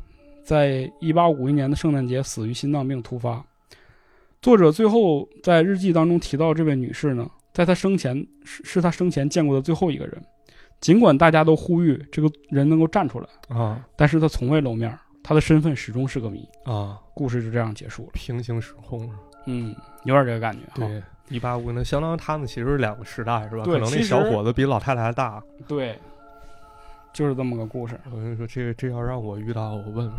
在一八五一年的圣诞节，死于心脏病突发。作者最后在日记当中提到，这位女士呢，在她生前是是他生前见过的最后一个人。尽管大家都呼吁这个人能够站出来啊，但是他从未露面，他的身份始终是个谜啊。故事就这样结束了，平行时空，嗯，有点这个感觉。对，一八五那相当于他们其实是两个时代，是吧？对，可能那小伙子比老太太还大。对。就是这么个故事。我跟你说，这个这要让我遇到，我问问，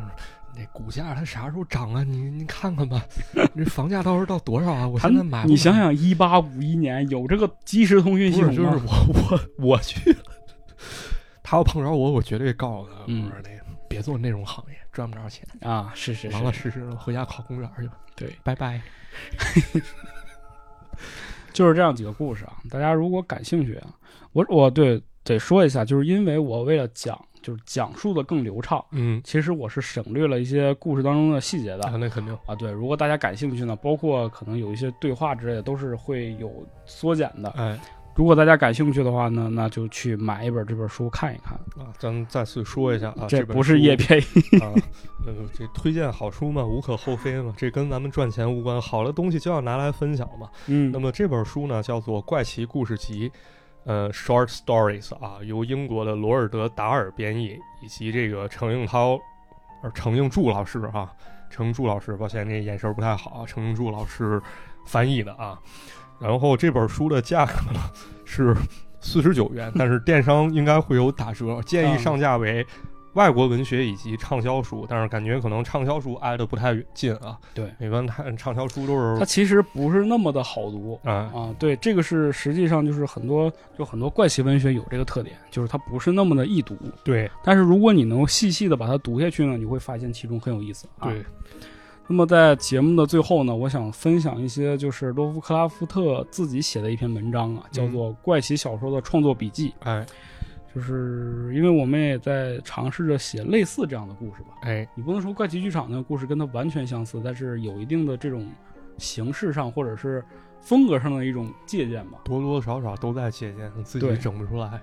那股价它啥时候涨啊？你你看看吧，[laughs] 这房价到时候到多少啊？我现在买。你想想，一八五一年有这个即时通讯系统就是我我我去，他要碰着我，我绝对告诉他，我说那个别做内容行业，赚不着钱啊！是是，是老老实实的回家考公务员去吧。对，拜拜。[laughs] 就是这样几个故事啊，大家如果感兴趣啊，我我对。得说一下，就是因为我为了讲，就是讲述的更流畅，嗯，其实我是省略了一些故事当中的细节的。那肯定啊，对，如果大家感兴趣呢，包括可能有一些对话之类的，都是会有缩减的。哎，如果大家感兴趣的话呢，那就去买一本这本书看一看啊。咱再次说一下啊，这不是叶片啊，[laughs] 呃，这推荐好书嘛，无可厚非嘛，这跟咱们赚钱无关，好的东西就要拿来分享嘛。嗯，那么这本书呢，叫做《怪奇故事集》。呃，short stories 啊，由英国的罗尔德达尔编译，以及这个程应涛，呃，程应柱老师啊，程柱老师，抱歉，这眼神不太好，程应柱老师翻译的啊。然后这本书的价格呢是四十九元，但是电商应该会有打折，建议上架为。外国文学以及畅销书，但是感觉可能畅销书挨得不太近啊。对，一般它畅销书都是它其实不是那么的好读啊啊。对，这个是实际上就是很多就很多怪奇文学有这个特点，就是它不是那么的易读。对，但是如果你能够细细的把它读下去呢，你会发现其中很有意思啊。对。那么在节目的最后呢，我想分享一些就是洛夫克拉夫特自己写的一篇文章啊，叫做《怪奇小说的创作笔记》。哎。就是因为我们也在尝试着写类似这样的故事吧。哎，你不能说怪奇剧场那个故事跟它完全相似，但是有一定的这种形式上或者是风格上的一种借鉴吧。多多少少都在借鉴，自己对整不出来。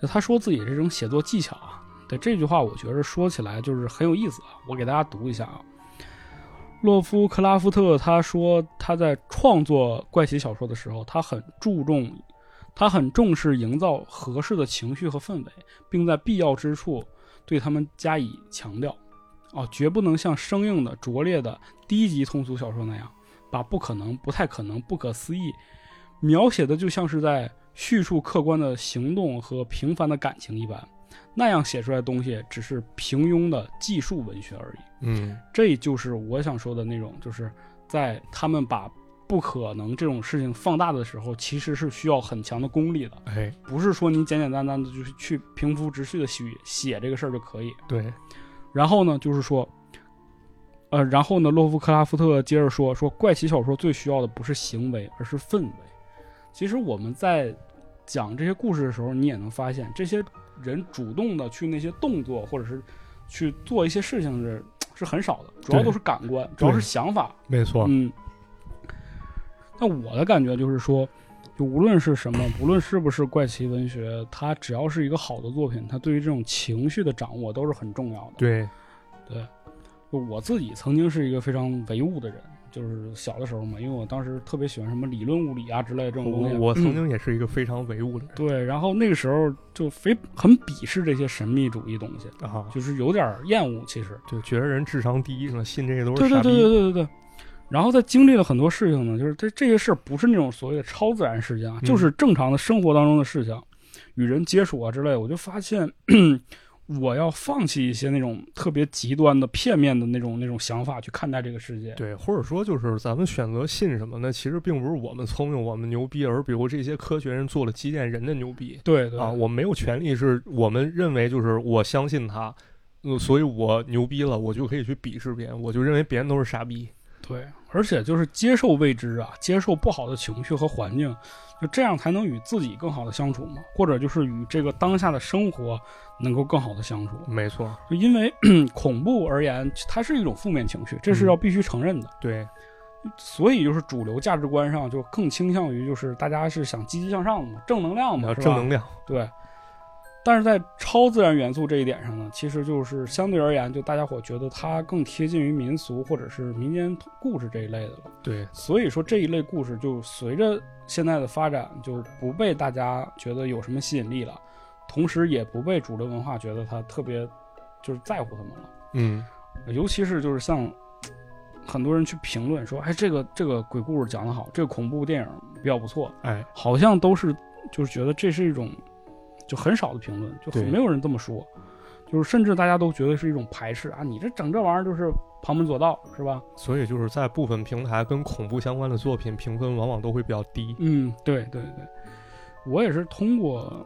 就他说自己这种写作技巧啊，对这句话，我觉得说起来就是很有意思啊。我给大家读一下啊。洛夫克拉夫特他说他在创作怪奇小说的时候，他很注重，他很重视营造合适的情绪和氛围，并在必要之处对他们加以强调。哦，绝不能像生硬的、拙劣的低级通俗小说那样，把不可能、不太可能、不可思议描写的就像是在叙述客观的行动和平凡的感情一般，那样写出来的东西只是平庸的技术文学而已。嗯，这就是我想说的那种，就是在他们把不可能这种事情放大的时候，其实是需要很强的功力的，哎，不是说你简简单单的就是去平铺直叙的写写这个事儿就可以。对，然后呢，就是说，呃，然后呢，洛夫克拉夫特接着说，说怪奇小说最需要的不是行为，而是氛围。其实我们在讲这些故事的时候，你也能发现，这些人主动的去那些动作，或者是去做一些事情是是很少的，主要都是感官，主要是想法。没错。嗯，那我的感觉就是说，就无论是什么，无论是不是怪奇文学，它只要是一个好的作品，它对于这种情绪的掌握都是很重要的。对，对，就我自己曾经是一个非常唯物的人，就是小的时候嘛，因为我当时特别喜欢什么理论物理啊之类的这种东西。我我曾嗯经也是一个非常唯物的人对，然后那个时候就非很鄙视这些神秘主义东西，啊，就是有点厌恶。其实，就觉得人智商低，什么信这些都对对对是傻逼。对对对对。然后在经历了很多事情呢，就是这这些事儿不是那种所谓的超自然事件啊，嗯就是正常的生活当中的事情，与人接触啊之类，我就发现我要放弃一些那种特别极端的、片面的那种那种想法去看待这个世界。对，或者说就是咱们选择信什么呢？其实并不是我们聪明，我们牛逼，而比如这些科学人做了基建人的牛逼对对啊，我没有权利是我们认为就是我相信他，呃所以我牛逼了，我就可以去鄙视别人，我就认为别人都是傻逼。对，而且就是接受未知啊，接受不好的情绪和环境，就这样才能与自己更好的相处嘛，或者就是与这个当下的生活能够更好的相处。没错，就因为 [clears throat] 恐怖而言，它是一种负面情绪，这是要必须承认的。对，所以就是主流价值观上就更倾向于就是大家是想积极向上的嘛，正能量嘛，正能量。对。但是在超自然元素这一点上呢，其实就是相对而言，就大家伙觉得它更贴近于民俗或者是民间故事这一类的了。对，所以说这一类故事就随着现在的发展，就不被大家觉得有什么吸引力了，同时也不被主流文化觉得它特别就是在乎他们了。嗯，尤其是就是像很多人去评论说，哎，这个这个鬼故事讲得好，这个恐怖电影比较不错，哎，好像都是就是觉得这是一种就很少的评论，就很没有人这么说，就是甚至大家都觉得是一种排斥啊，你这整这玩意儿就是旁门左道是吧？所以就是在部分平台跟恐怖相关的作品评分往往都会比较低。嗯，对对对，我也是通过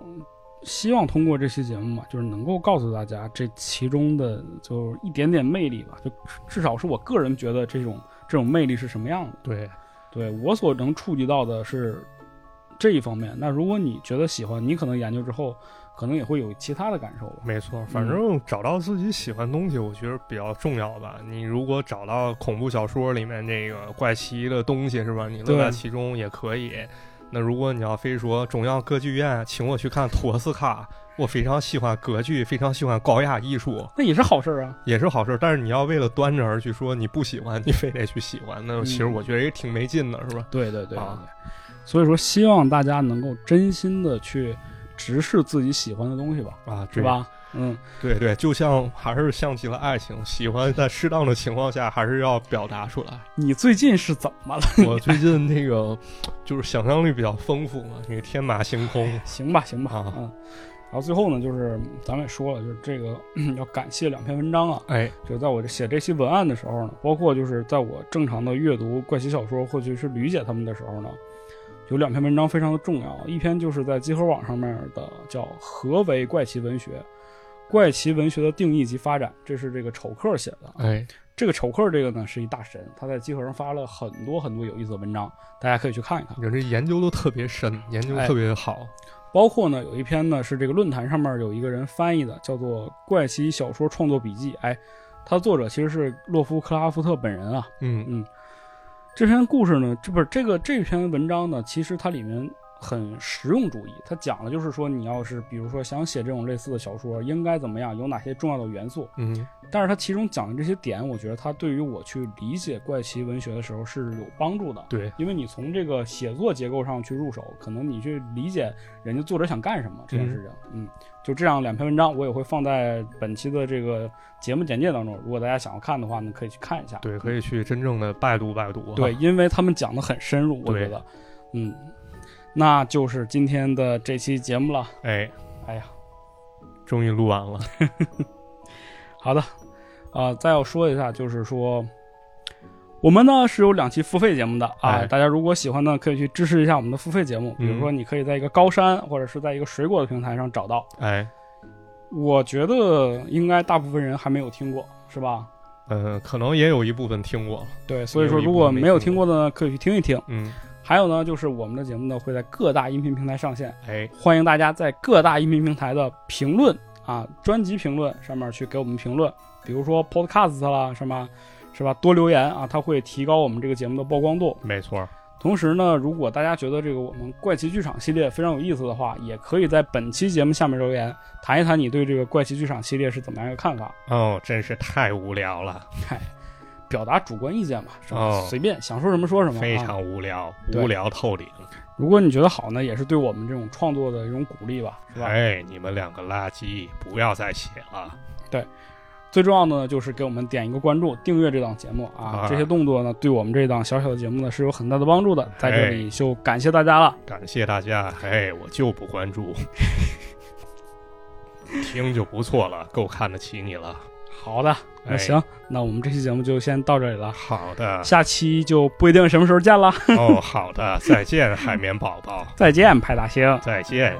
希望通过这期节目嘛，就是能够告诉大家这其中的就一点点魅力吧，就至少是我个人觉得这种这种魅力是什么样的。对，对我所能触及到的是这一方面。那如果你觉得喜欢，你可能研究之后，可能也会有其他的感受吧。没错，反正找到自己喜欢的东西，我觉得比较重要吧。你如果找到恐怖小说里面那个怪奇的东西，是吧？你乐在其中也可以。那如果你要非说中央歌剧院请我去看托斯卡，我非常喜欢歌剧，非常喜欢高雅艺术，那也是好事儿啊。也是好事。但是你要为了端着而去说你不喜欢，你非得去喜欢，那其实嗯我觉得也挺没劲的，是吧？对对对对对啊所以说，希望大家能够真心的去直视自己喜欢的东西吧，啊，是吧？嗯，对对，就像还是像极了爱情，喜欢在适当的情况下还是要表达出来。你最近是怎么了？[laughs] 我最近那个就是想象力比较丰富嘛，那个天马行空。行吧，行吧，啊嗯。然后最后呢，就是咱们也说了，就是这个 [clears throat] 要感谢两篇文章啊。哎，就在我这写这期文案的时候呢，包括就是在我正常的阅读怪奇小说或者是理解他们的时候呢，有两篇文章非常的重要。一篇就是在集合网上面的叫《何为怪奇文学》，怪奇文学的定义及发展，这是这个丑克写的。哎，这个丑克这个呢是一大神，他在集合上发了很多很多有意思的文章，大家可以去看一看。人这研究都特别深，研究哎特别好。包括呢有一篇呢是这个论坛上面有一个人翻译的，叫做《怪奇小说创作笔记》。哎，它作者其实是洛夫克拉夫特本人啊。嗯嗯，这篇故事呢，这不是这个这篇文章呢，其实它里面很实用主义。它讲的就是说，你要是比如说想写这种类似的小说，应该怎么样，有哪些重要的元素。嗯但是它其中讲的这些点，我觉得它对于我去理解怪奇文学的时候是有帮助的。对，因为你从这个写作结构上去入手，可能你去理解人家作者想干什么这件事情。嗯，就这样两篇文章，我也会放在本期的这个节目简介当中。如果大家想要看的话呢，可以去看一下。对，可以去真正的拜读拜读。对，，因为他们讲的很深入，我觉得，嗯，那就是今天的这期节目了。哎，哎呀，终于录完了。[laughs] 好的，啊、再要说一下，就是说，我们呢是有两期付费节目的啊，哎大家如果喜欢呢，可以去支持一下我们的付费节目，比如说你可以在一个高山或者是在一个水果的平台上找到。哎，我觉得应该大部分人还没有听过，是吧？嗯，可能也有一部分听过了。对，所以说如果没有听听过的呢，可以去听一听。嗯，还有呢，就是我们的节目呢会在各大音频平台上线，哎，欢迎大家在各大音频平台的评论啊、专辑评论上面去给我们评论，比如说 Podcast 啦，什么是吧？多留言啊，它会提高我们这个节目的曝光度。没错。同时呢，如果大家觉得这个我们怪奇剧场系列非常有意思的话，也可以在本期节目下面留言，谈一谈你对这个怪奇剧场系列是怎么样一个看法。哦，真是太无聊了，嗨，表达主观意见嘛，是吧？哦随便想说什么说什么。非啊常无聊，对无聊透顶。如果你觉得好呢，也是对我们这种创作的一种鼓励吧，是吧？哎，你们两个垃圾，不要再写了。对最重要的呢，就是给我们点一个关注，订阅这档节目啊。啊这些动作呢，对我们这档小小的节目呢是有很大的帮助的。在这里就感谢大家了。感谢大家，哎，我就不关注，[laughs] 听就不错了，够看得起你了。好的，那行那我们这期节目就先到这里了。好的。下期就不一定什么时候见了。哦好的再见海绵宝宝。[laughs] 再见派大星。再见。